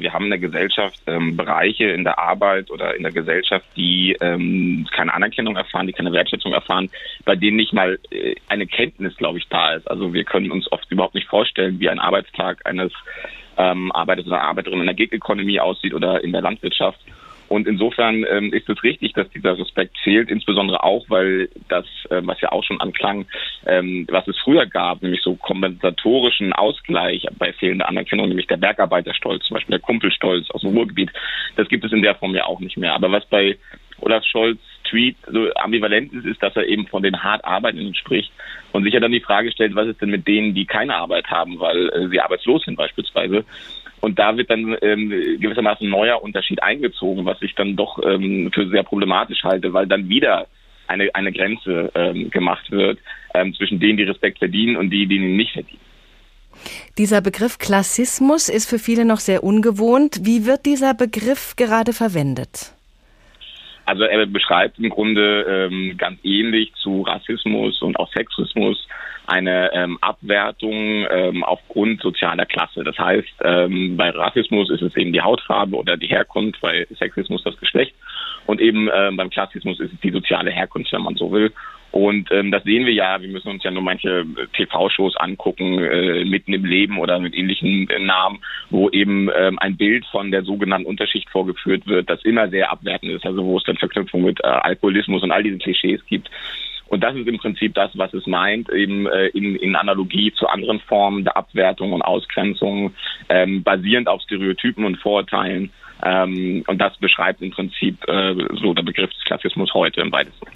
wir haben in der Gesellschaft ähm, Bereiche in der Arbeit oder in der Gesellschaft, die ähm, keine Anerkennung erfahren, die keine Wertschätzung erfahren, bei denen nicht mal äh, eine Kenntnis, glaube ich, da ist. Also wir können uns oft überhaupt nicht vorstellen, wie ein Arbeitstag eines ähm, Arbeiters oder Arbeiterin in der Gig-Economy aussieht oder in der Landwirtschaft. Und insofern ähm, ist es richtig, dass dieser Respekt fehlt, insbesondere auch, weil das, äh, was ja auch schon anklang, ähm, was es früher gab, nämlich so kompensatorischen Ausgleich bei fehlender Anerkennung, nämlich der Bergarbeiterstolz, zum Beispiel der Kumpelstolz aus dem Ruhrgebiet, das gibt es in der Form ja auch nicht mehr. Aber was bei Olaf Scholz Tweet so ambivalent ist, ist, dass er eben von den hart Arbeitenden spricht und sich ja dann die Frage stellt, was ist denn mit denen, die keine Arbeit haben, weil äh, sie arbeitslos sind beispielsweise. Und da wird dann ähm, gewissermaßen ein neuer Unterschied eingezogen, was ich dann doch ähm, für sehr problematisch halte, weil dann wieder eine, eine Grenze ähm, gemacht wird ähm, zwischen denen, die Respekt verdienen und die, die ihn nicht verdienen. Dieser Begriff Klassismus ist für viele noch sehr ungewohnt. Wie wird dieser Begriff gerade verwendet? Also er beschreibt im Grunde ähm, ganz ähnlich zu Rassismus und auch Sexismus eine ähm, Abwertung ähm, aufgrund sozialer Klasse. Das heißt, ähm, bei Rassismus ist es eben die Hautfarbe oder die Herkunft, bei Sexismus das Geschlecht und eben ähm, beim Klassismus ist es die soziale Herkunft, wenn man so will. Und ähm, das sehen wir ja, wir müssen uns ja nur manche äh, TV-Shows angucken, äh, mitten im Leben oder mit ähnlichen äh, Namen, wo eben ähm, ein Bild von der sogenannten Unterschicht vorgeführt wird, das immer sehr abwertend ist, also wo es dann Verknüpfung mit äh, Alkoholismus und all diese Klischees gibt. Und das ist im Prinzip das, was es meint, eben äh, in, in Analogie zu anderen Formen der Abwertung und Ausgrenzung, ähm, basierend auf Stereotypen und Vorurteilen. Ähm, und das beschreibt im Prinzip äh, so der Begriff des Klassismus heute im weitesten.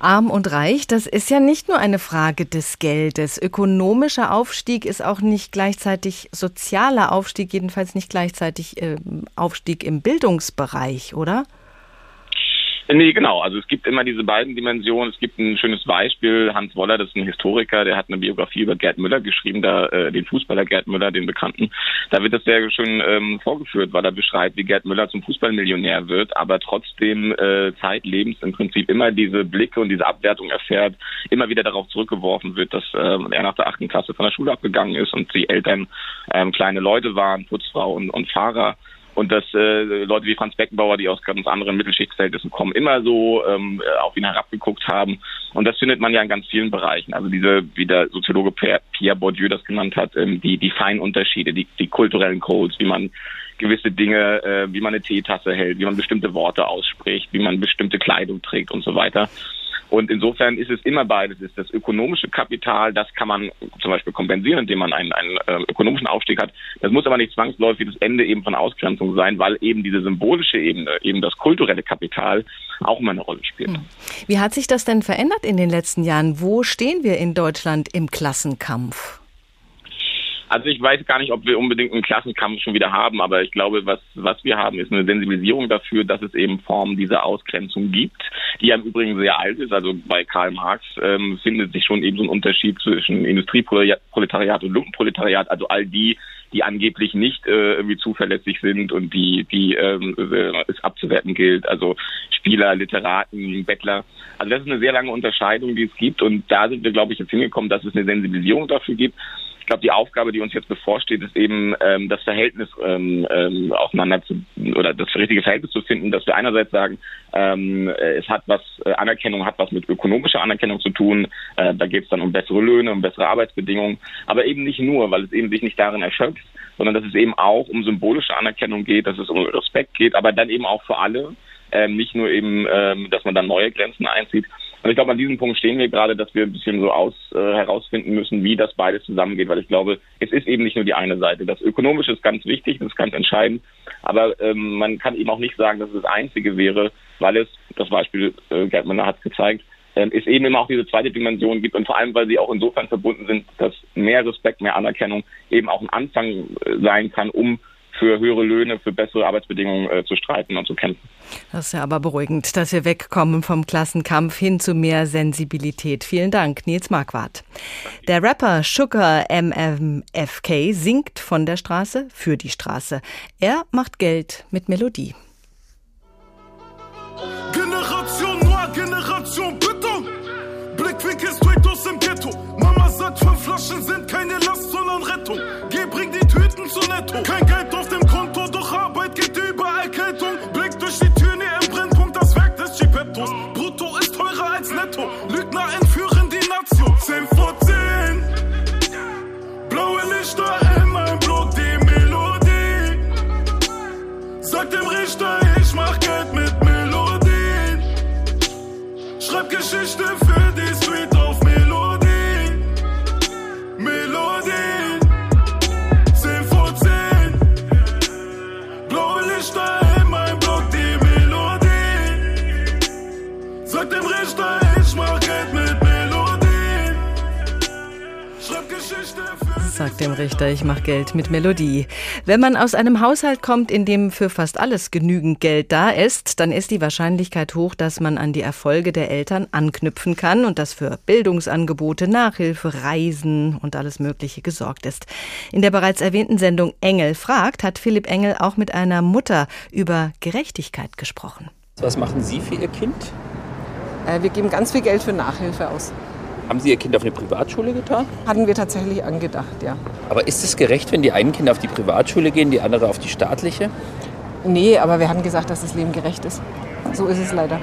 Arm und reich, das ist ja nicht nur eine Frage des Geldes. Ökonomischer Aufstieg ist auch nicht gleichzeitig sozialer Aufstieg, jedenfalls nicht gleichzeitig äh, Aufstieg im Bildungsbereich, oder? Nee, genau. Also es gibt immer diese beiden Dimensionen. Es gibt ein schönes Beispiel. Hans Woller, das ist ein Historiker, der hat eine Biografie über Gerd Müller geschrieben, da äh, den Fußballer Gerd Müller, den Bekannten. Da wird das sehr schön ähm, vorgeführt, weil er beschreibt, wie Gerd Müller zum Fußballmillionär wird, aber trotzdem äh, zeitlebens im Prinzip immer diese Blicke und diese Abwertung erfährt, immer wieder darauf zurückgeworfen wird, dass äh, er nach der achten Klasse von der Schule abgegangen ist und die Eltern ähm, kleine Leute waren, Putzfrau und, und Fahrer und dass äh, Leute wie Franz Beckenbauer, die aus ganz anderen Mittelschichtsverhältnissen kommen, immer so ähm, auf ihn herabgeguckt haben. Und das findet man ja in ganz vielen Bereichen. Also diese, wie der Soziologe Pierre Bourdieu das genannt hat, ähm, die, die feinen Unterschiede, die, die kulturellen Codes, wie man gewisse Dinge, äh, wie man eine Teetasse hält, wie man bestimmte Worte ausspricht, wie man bestimmte Kleidung trägt und so weiter. Und insofern ist es immer beides. Ist das ökonomische Kapital, das kann man zum Beispiel kompensieren, indem man einen, einen äh, ökonomischen Aufstieg hat. Das muss aber nicht zwangsläufig das Ende eben von Ausgrenzung sein, weil eben diese symbolische Ebene, eben das kulturelle Kapital auch immer eine Rolle spielt. Hm. Wie hat sich das denn verändert in den letzten Jahren? Wo stehen wir in Deutschland im Klassenkampf? Also ich weiß gar nicht, ob wir unbedingt einen Klassenkampf schon wieder haben, aber ich glaube, was, was wir haben, ist eine Sensibilisierung dafür, dass es eben Formen dieser Ausgrenzung gibt, die ja im Übrigen sehr alt ist. Also bei Karl Marx ähm, findet sich schon eben so ein Unterschied zwischen Industrieproletariat und Lumpenproletariat, also all die, die angeblich nicht äh, irgendwie zuverlässig sind und die, die ähm, es abzuwerten gilt. Also Spieler, Literaten, Bettler. Also das ist eine sehr lange Unterscheidung, die es gibt. Und da sind wir, glaube ich, jetzt hingekommen, dass es eine Sensibilisierung dafür gibt glaube, die Aufgabe, die uns jetzt bevorsteht, ist eben ähm, das Verhältnis ähm, ähm, auseinander zu oder das richtige Verhältnis zu finden, dass wir einerseits sagen, ähm, äh, es hat was, äh, Anerkennung hat was mit ökonomischer Anerkennung zu tun. Äh, da geht es dann um bessere Löhne, um bessere Arbeitsbedingungen, aber eben nicht nur, weil es eben sich nicht darin erschöpft, sondern dass es eben auch um symbolische Anerkennung geht, dass es um Respekt geht, aber dann eben auch für alle, ähm, nicht nur eben, ähm, dass man dann neue Grenzen einzieht, und ich glaube, an diesem Punkt stehen wir gerade, dass wir ein bisschen so aus äh, herausfinden müssen, wie das beides zusammengeht, weil ich glaube, es ist eben nicht nur die eine Seite. Das Ökonomische ist ganz wichtig, das ist ganz entscheidend, aber ähm, man kann eben auch nicht sagen, dass es das Einzige wäre, weil es, das Beispiel äh, Gerd Müller hat es gezeigt, äh, es eben immer auch diese zweite Dimension gibt und vor allem, weil sie auch insofern verbunden sind, dass mehr Respekt, mehr Anerkennung eben auch ein Anfang äh, sein kann, um für höhere Löhne, für bessere Arbeitsbedingungen äh, zu streiten und zu kämpfen. Das ist ja aber beruhigend, dass wir wegkommen vom Klassenkampf hin zu mehr Sensibilität. Vielen Dank, Nils Marquardt. Der Rapper Sugar MMFK singt von der Straße für die Straße. Er macht Geld mit Melodie. Generation Noir, Generation Beton. Blickwinkel straight aus dem Ghetto. Mama sagt, fünf Flaschen sind keine Last, sondern Rettung. Geh, bring die Tüten zu Netto. Kein Geld Sagt dem Richter, ich mache Geld mit Melodie. Wenn man aus einem Haushalt kommt, in dem für fast alles genügend Geld da ist, dann ist die Wahrscheinlichkeit hoch, dass man an die Erfolge der Eltern anknüpfen kann und dass für Bildungsangebote, Nachhilfe, Reisen und alles Mögliche gesorgt ist. In der bereits erwähnten Sendung Engel fragt, hat Philipp Engel auch mit einer Mutter über Gerechtigkeit gesprochen. Was machen Sie für Ihr Kind? Äh, wir geben ganz viel Geld für Nachhilfe aus. Haben Sie Ihr Kind auf eine Privatschule getan? Hatten wir tatsächlich angedacht, ja. Aber ist es gerecht, wenn die einen Kinder auf die Privatschule gehen, die andere auf die staatliche? Nee, aber wir haben gesagt, dass das Leben gerecht ist. So ist es leider.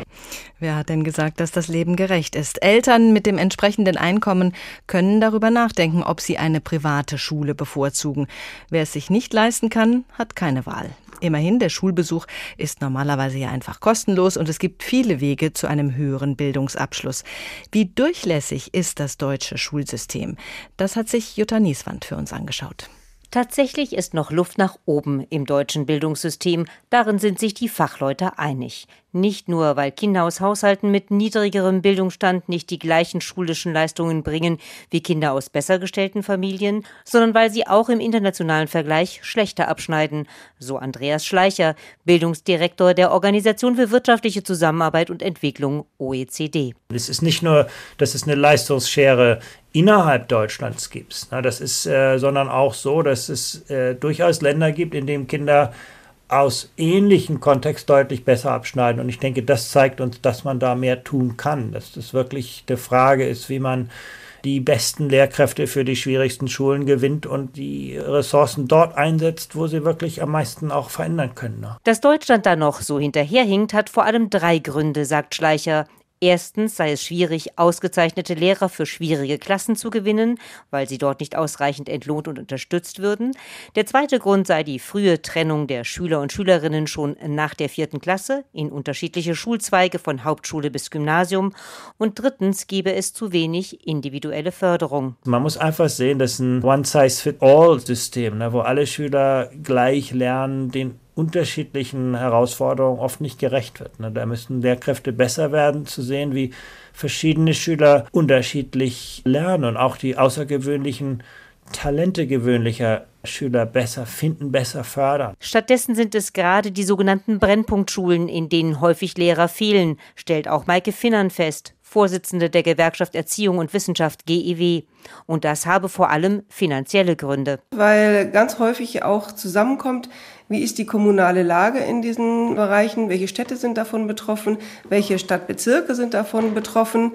Wer hat denn gesagt, dass das Leben gerecht ist? Eltern mit dem entsprechenden Einkommen können darüber nachdenken, ob sie eine private Schule bevorzugen. Wer es sich nicht leisten kann, hat keine Wahl. Immerhin, der Schulbesuch ist normalerweise ja einfach kostenlos und es gibt viele Wege zu einem höheren Bildungsabschluss. Wie durchlässig ist das deutsche Schulsystem? Das hat sich Jutta Nieswand für uns angeschaut. Tatsächlich ist noch Luft nach oben im deutschen Bildungssystem, darin sind sich die Fachleute einig. Nicht nur, weil Kinder aus Haushalten mit niedrigerem Bildungsstand nicht die gleichen schulischen Leistungen bringen wie Kinder aus besser gestellten Familien, sondern weil sie auch im internationalen Vergleich schlechter abschneiden, so Andreas Schleicher, Bildungsdirektor der Organisation für wirtschaftliche Zusammenarbeit und Entwicklung OECD. Es ist nicht nur, dass es eine Leistungsschere innerhalb Deutschlands gibt, das ist, äh, sondern auch so, dass es äh, durchaus Länder gibt, in denen Kinder aus ähnlichen Kontext deutlich besser abschneiden. Und ich denke, das zeigt uns, dass man da mehr tun kann. Dass das wirklich eine Frage ist, wie man die besten Lehrkräfte für die schwierigsten Schulen gewinnt und die Ressourcen dort einsetzt, wo sie wirklich am meisten auch verändern können. Ne? Dass Deutschland da noch so hinterherhinkt, hat vor allem drei Gründe, sagt Schleicher. Erstens sei es schwierig, ausgezeichnete Lehrer für schwierige Klassen zu gewinnen, weil sie dort nicht ausreichend entlohnt und unterstützt würden. Der zweite Grund sei die frühe Trennung der Schüler und Schülerinnen schon nach der vierten Klasse in unterschiedliche Schulzweige von Hauptschule bis Gymnasium. Und drittens gebe es zu wenig individuelle Förderung. Man muss einfach sehen, dass ein One-Size-Fit-All-System, ne, wo alle Schüler gleich lernen, den unterschiedlichen Herausforderungen oft nicht gerecht wird. Ne? Da müssen Lehrkräfte besser werden, zu sehen, wie verschiedene Schüler unterschiedlich lernen und auch die außergewöhnlichen Talente gewöhnlicher Schüler besser finden, besser fördern. Stattdessen sind es gerade die sogenannten Brennpunktschulen, in denen häufig Lehrer fehlen, stellt auch Maike Finnern fest. Vorsitzende der Gewerkschaft Erziehung und Wissenschaft GEW. Und das habe vor allem finanzielle Gründe. Weil ganz häufig auch zusammenkommt, wie ist die kommunale Lage in diesen Bereichen, welche Städte sind davon betroffen, welche Stadtbezirke sind davon betroffen.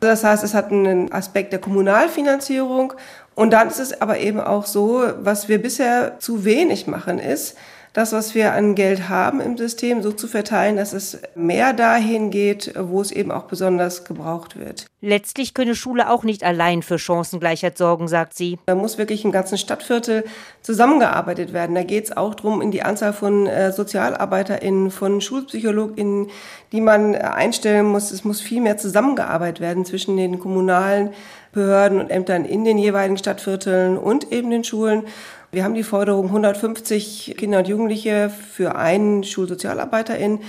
Das heißt, es hat einen Aspekt der Kommunalfinanzierung. Und dann ist es aber eben auch so, was wir bisher zu wenig machen, ist, das, was wir an Geld haben im System, so zu verteilen, dass es mehr dahin geht, wo es eben auch besonders gebraucht wird. Letztlich könne Schule auch nicht allein für Chancengleichheit sorgen, sagt sie. Da muss wirklich im ganzen Stadtviertel zusammengearbeitet werden. Da geht es auch darum, in die Anzahl von äh, SozialarbeiterInnen, von SchulpsychologInnen, die man äh, einstellen muss. Es muss viel mehr zusammengearbeitet werden zwischen den kommunalen Behörden und Ämtern in den jeweiligen Stadtvierteln und eben den Schulen. Wir haben die Forderung 150 Kinder und Jugendliche für einen Schulsozialarbeiterin.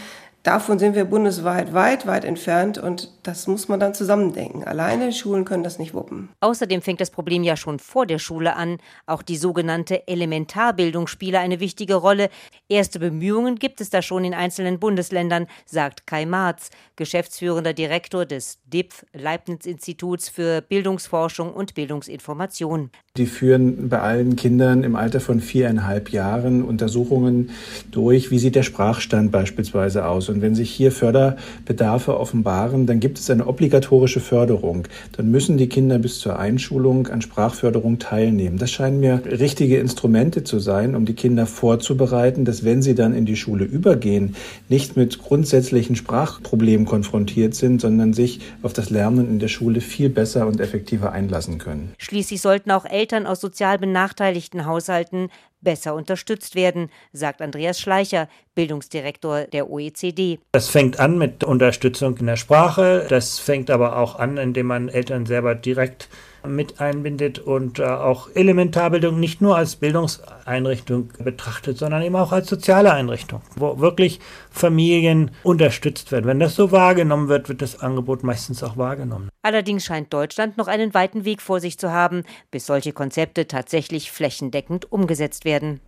Davon sind wir bundesweit weit, weit entfernt und das muss man dann zusammendenken. Alleine Schulen können das nicht wuppen. Außerdem fängt das Problem ja schon vor der Schule an. Auch die sogenannte Elementarbildung spiele eine wichtige Rolle. Erste Bemühungen gibt es da schon in einzelnen Bundesländern, sagt Kai Marz, geschäftsführender Direktor des DIPF Leibniz-Instituts für Bildungsforschung und Bildungsinformation. Die führen bei allen Kindern im Alter von viereinhalb Jahren Untersuchungen durch, wie sieht der Sprachstand beispielsweise aus. Und wenn sich hier Förderbedarfe offenbaren, dann gibt es eine obligatorische Förderung. Dann müssen die Kinder bis zur Einschulung an Sprachförderung teilnehmen. Das scheinen mir richtige Instrumente zu sein, um die Kinder vorzubereiten, dass wenn sie dann in die Schule übergehen, nicht mit grundsätzlichen Sprachproblemen konfrontiert sind, sondern sich auf das Lernen in der Schule viel besser und effektiver einlassen können. Schließlich sollten auch Eltern Eltern aus sozial benachteiligten Haushalten besser unterstützt werden, sagt Andreas Schleicher, Bildungsdirektor der OECD. Das fängt an mit Unterstützung in der Sprache, das fängt aber auch an, indem man Eltern selber direkt mit einbindet und äh, auch Elementarbildung nicht nur als Bildungseinrichtung betrachtet, sondern eben auch als soziale Einrichtung, wo wirklich Familien unterstützt werden. Wenn das so wahrgenommen wird, wird das Angebot meistens auch wahrgenommen. Allerdings scheint Deutschland noch einen weiten Weg vor sich zu haben, bis solche Konzepte tatsächlich flächendeckend umgesetzt werden.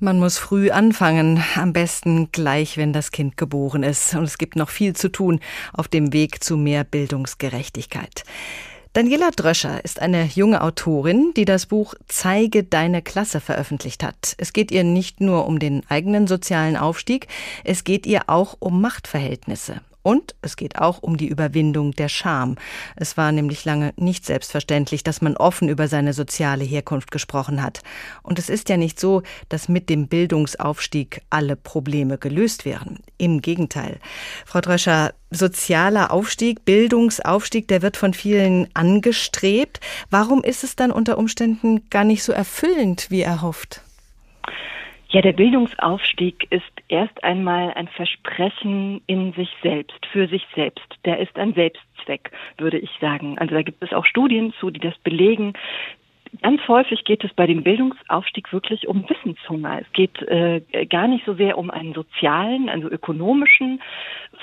Man muss früh anfangen, am besten gleich, wenn das Kind geboren ist. Und es gibt noch viel zu tun auf dem Weg zu mehr Bildungsgerechtigkeit. Daniela Dröscher ist eine junge Autorin, die das Buch Zeige deine Klasse veröffentlicht hat. Es geht ihr nicht nur um den eigenen sozialen Aufstieg, es geht ihr auch um Machtverhältnisse Und es geht auch um die Überwindung der Scham. Es war nämlich lange nicht selbstverständlich, dass man offen über seine soziale Herkunft gesprochen hat. Und es ist ja nicht so, dass mit dem Bildungsaufstieg alle Probleme gelöst wären. Im Gegenteil. Frau Dröscher, sozialer Aufstieg, Bildungsaufstieg, der wird von vielen angestrebt. Warum ist es dann unter Umständen gar nicht so erfüllend, wie erhofft? Ja, der Bildungsaufstieg ist erst einmal ein Versprechen in sich selbst, für sich selbst. Der ist ein Selbstzweck, würde ich sagen. Also da gibt es auch Studien zu, die das belegen. Ganz häufig geht es bei dem Bildungsaufstieg wirklich um Wissenshunger. Es geht äh, gar nicht so sehr um einen sozialen, also ökonomischen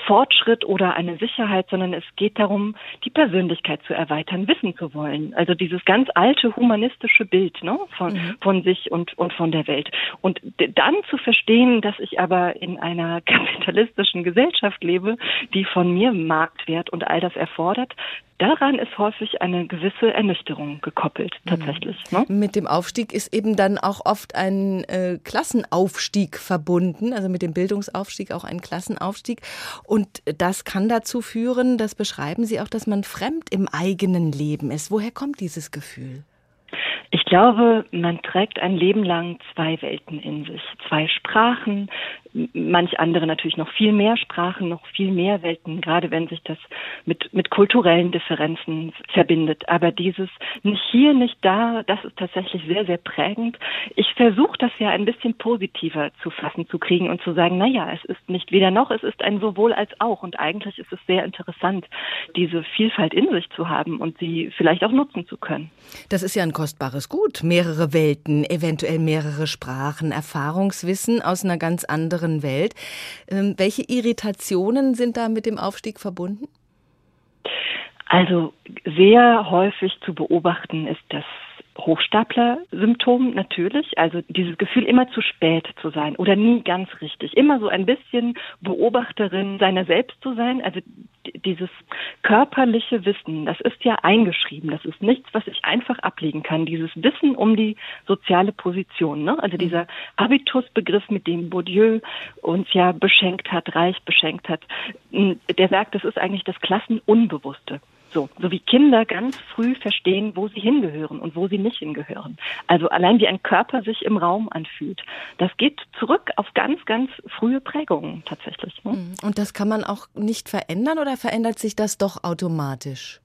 Fortschritt oder eine Sicherheit, sondern es geht darum, die Persönlichkeit zu erweitern, wissen zu wollen. Also dieses ganz alte humanistische Bild ne, von, mhm. von sich und, und von der Welt. Und dann zu verstehen, dass ich aber in einer kapitalistischen Gesellschaft lebe, die von mir Marktwert und all das erfordert, daran ist häufig eine gewisse Ernüchterung gekoppelt, mhm. tatsächlich. Mhm. Ne? Mit dem Aufstieg ist eben dann auch oft ein äh, Klassenaufstieg verbunden, also mit dem Bildungsaufstieg auch ein Klassenaufstieg. Und das kann dazu führen, das beschreiben Sie auch, dass man fremd im eigenen Leben ist. Woher kommt dieses Gefühl? Ich glaube, man trägt ein Leben lang zwei Welten in sich, zwei Sprachen, manch andere natürlich noch viel mehr Sprachen, noch viel mehr Welten, gerade wenn sich das mit, mit kulturellen Differenzen verbindet. Aber dieses nicht hier, nicht da, das ist tatsächlich sehr, sehr prägend. Ich versuche das ja ein bisschen positiver zu fassen zu kriegen und zu sagen, naja, es ist nicht weder noch, es ist ein sowohl als auch. Und eigentlich ist es sehr interessant, diese Vielfalt in sich zu haben und sie vielleicht auch nutzen zu können. Das ist ja ein kostbares Gut. Mehrere Welten, eventuell mehrere Sprachen, Erfahrungswissen aus einer ganz anderen anderen Welt. Ähm, welche Irritationen sind da mit dem Aufstieg verbunden? Also sehr häufig zu beobachten ist das Hochstapler-Symptom natürlich, also dieses Gefühl, immer zu spät zu sein oder nie ganz richtig, immer so ein bisschen Beobachterin seiner selbst zu sein, also dieses körperliche Wissen, das ist ja eingeschrieben, das ist nichts, was ich einfach ablegen kann, dieses Wissen um die soziale Position, ne? also dieser Habitusbegriff, mit dem Bourdieu uns ja beschenkt hat, reich beschenkt hat, der sagt, das ist eigentlich das Klassenunbewusste. So, so wie Kinder ganz früh verstehen, wo sie hingehören und wo sie nicht hingehören. Also allein wie ein Körper sich im Raum anfühlt. Das geht zurück auf ganz, ganz frühe Prägungen tatsächlich. Ne? Mhm. Und das kann man auch nicht verändern oder verändert sich das doch automatisch?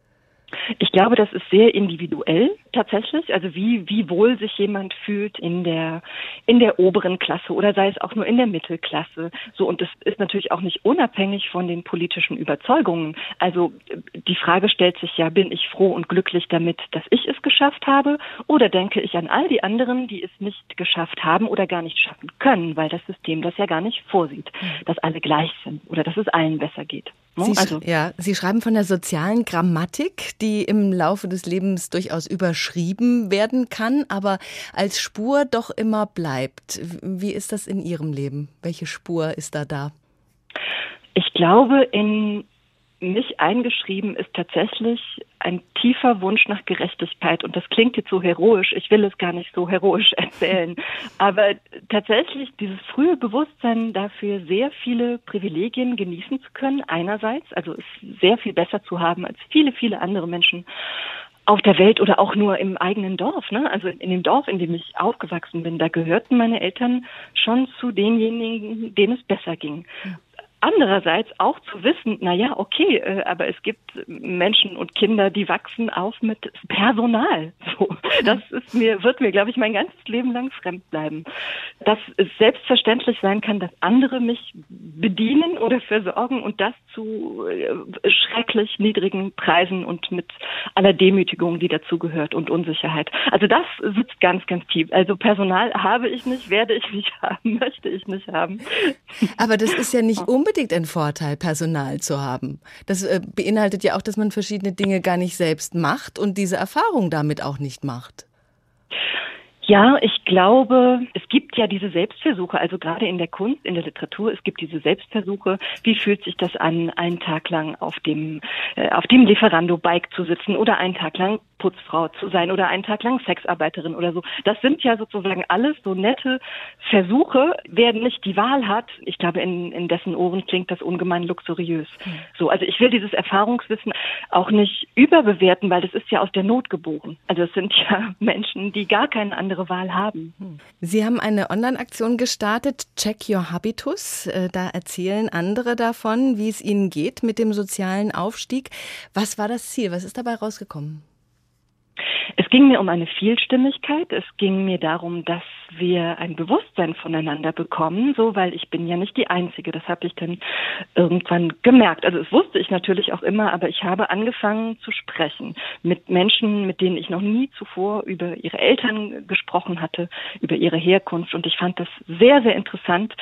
Ich glaube, das ist sehr individuell tatsächlich. Also wie, wie wohl sich jemand fühlt in der, in der oberen Klasse oder sei es auch nur in der Mittelklasse. So, und das ist natürlich auch nicht unabhängig von den politischen Überzeugungen. Also die Frage stellt sich ja, bin ich froh und glücklich damit, dass ich es geschafft habe? Oder denke ich an all die anderen, die es nicht geschafft haben oder gar nicht schaffen können, weil das System das ja gar nicht vorsieht, dass alle gleich sind oder dass es allen besser geht. Sie, also, ja, Sie schreiben von der sozialen Grammatik, die im Laufe des Lebens durchaus überschrieben werden kann, aber als Spur doch immer bleibt. Wie ist das in Ihrem Leben? Welche Spur ist da da? Ich glaube, in mich eingeschrieben ist tatsächlich ein tiefer Wunsch nach Gerechtigkeit. Und das klingt jetzt so heroisch. Ich will es gar nicht so heroisch erzählen. Aber tatsächlich dieses frühe Bewusstsein dafür, sehr viele Privilegien genießen zu können, einerseits, also es sehr viel besser zu haben als viele, viele andere Menschen auf der Welt oder auch nur im eigenen Dorf. Ne? Also in dem Dorf, in dem ich aufgewachsen bin, da gehörten meine Eltern schon zu denjenigen, denen es besser ging andererseits auch zu wissen, na ja, okay, äh, aber es gibt Menschen und Kinder, die wachsen auf mit Personal. So, das ist mir, wird mir, glaube ich, mein ganzes Leben lang fremd bleiben. Dass es selbstverständlich sein kann, dass andere mich bedienen oder versorgen und das zu äh, schrecklich niedrigen Preisen und mit aller Demütigung, die dazugehört und Unsicherheit. Also das sitzt ganz, ganz tief. Also Personal habe ich nicht, werde ich nicht haben, möchte ich nicht haben. Aber das ist ja nicht unbedingt unbedingt ein Vorteil, Personal zu haben. Das äh, beinhaltet ja auch, dass man verschiedene Dinge gar nicht selbst macht und diese Erfahrung damit auch nicht macht. Ja, ich glaube, es gibt ja diese Selbstversuche, also gerade in der Kunst, in der Literatur, es gibt diese Selbstversuche. Wie fühlt sich das an, einen Tag lang auf dem, äh, auf dem Lieferando-Bike zu sitzen oder einen Tag lang Putzfrau zu sein oder einen Tag lang Sexarbeiterin oder so. Das sind ja sozusagen alles so nette Versuche. Wer nicht die Wahl hat, ich glaube, in, in dessen Ohren klingt das ungemein luxuriös. Hm. So, also ich will dieses Erfahrungswissen auch nicht überbewerten, weil das ist ja aus der Not geboren. Also es sind ja Menschen, die gar keine andere Wahl haben. Hm. Sie haben eine Online-Aktion gestartet, Check Your Habitus. Äh, da erzählen andere davon, wie es ihnen geht mit dem sozialen Aufstieg. Was war das Ziel? Was ist dabei rausgekommen? Es ging mir um eine Vielstimmigkeit. Es ging mir darum, dass wir ein Bewusstsein voneinander bekommen, so, weil ich bin ja nicht die Einzige. Das habe ich dann irgendwann gemerkt. Also es wusste ich natürlich auch immer, aber ich habe angefangen zu sprechen mit Menschen, mit denen ich noch nie zuvor über ihre Eltern gesprochen hatte, über ihre Herkunft. Und ich fand das sehr, sehr interessant,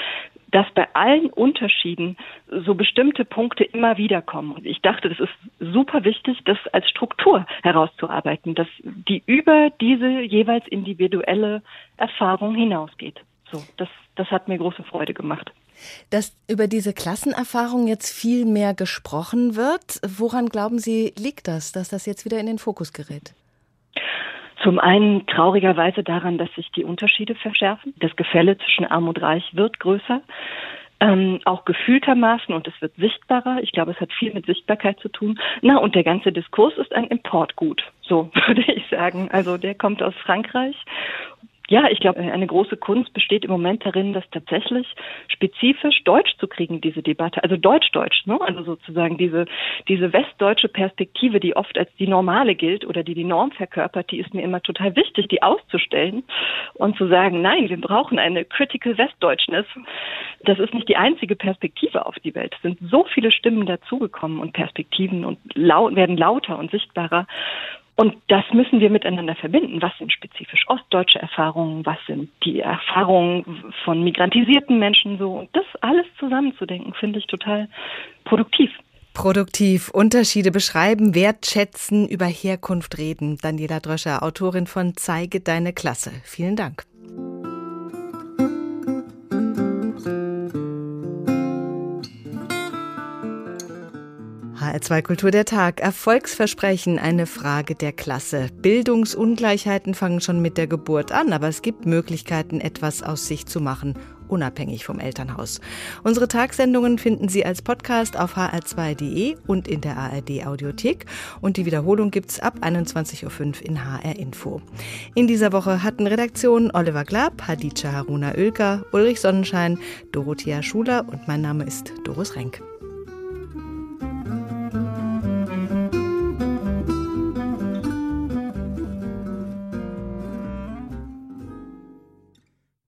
dass bei allen Unterschieden so bestimmte Punkte immer wieder kommen. Und ich dachte, das ist super wichtig, das als Struktur herauszuarbeiten, dass die über diese jeweils individuelle Erfahrung hinausgeht. So, das, das hat mir große Freude gemacht. Dass über diese Klassenerfahrung jetzt viel mehr gesprochen wird, woran glauben Sie, liegt das, dass das jetzt wieder in den Fokus gerät? Zum einen traurigerweise daran, dass sich die Unterschiede verschärfen. Das Gefälle zwischen Arm und Reich wird größer. Ähm, auch gefühltermaßen und es wird sichtbarer. Ich glaube, es hat viel mit Sichtbarkeit zu tun. Na, und der ganze Diskurs ist ein Importgut, so würde ich sagen. Also der kommt aus Frankreich ja, ich glaube, eine große Kunst besteht im Moment darin, das tatsächlich spezifisch deutsch zu kriegen, diese Debatte. Also deutsch-deutsch, ne? Also sozusagen diese, diese westdeutsche Perspektive, die oft als die normale gilt oder die die Norm verkörpert, die ist mir immer total wichtig, die auszustellen und zu sagen, nein, wir brauchen eine critical Westdeutschness. Das ist nicht die einzige Perspektive auf die Welt. Es sind so viele Stimmen dazugekommen und Perspektiven und laut, werden lauter und sichtbarer. Und das müssen wir miteinander verbinden. Was sind spezifisch ostdeutsche Erfahrungen? Was sind die Erfahrungen von migrantisierten Menschen so? Und das alles zusammenzudenken, finde ich total produktiv. Produktiv Unterschiede beschreiben, wertschätzen, über Herkunft reden. Daniela Dröscher, Autorin von Zeige deine Klasse. Vielen Dank. HR2 Kultur der Tag. Erfolgsversprechen, eine Frage der Klasse. Bildungsungleichheiten fangen schon mit der Geburt an, aber es gibt Möglichkeiten, etwas aus sich zu machen, unabhängig vom Elternhaus. Unsere Tagsendungen finden Sie als Podcast auf hr2.de und in der ARD Audiothek und die Wiederholung gibt's ab 21.05 Uhr in HR Info. In dieser Woche hatten Redaktion Oliver Glab, Hadija Haruna Oelker, Ulrich Sonnenschein, Dorothea Schuler und mein Name ist Doris Renk.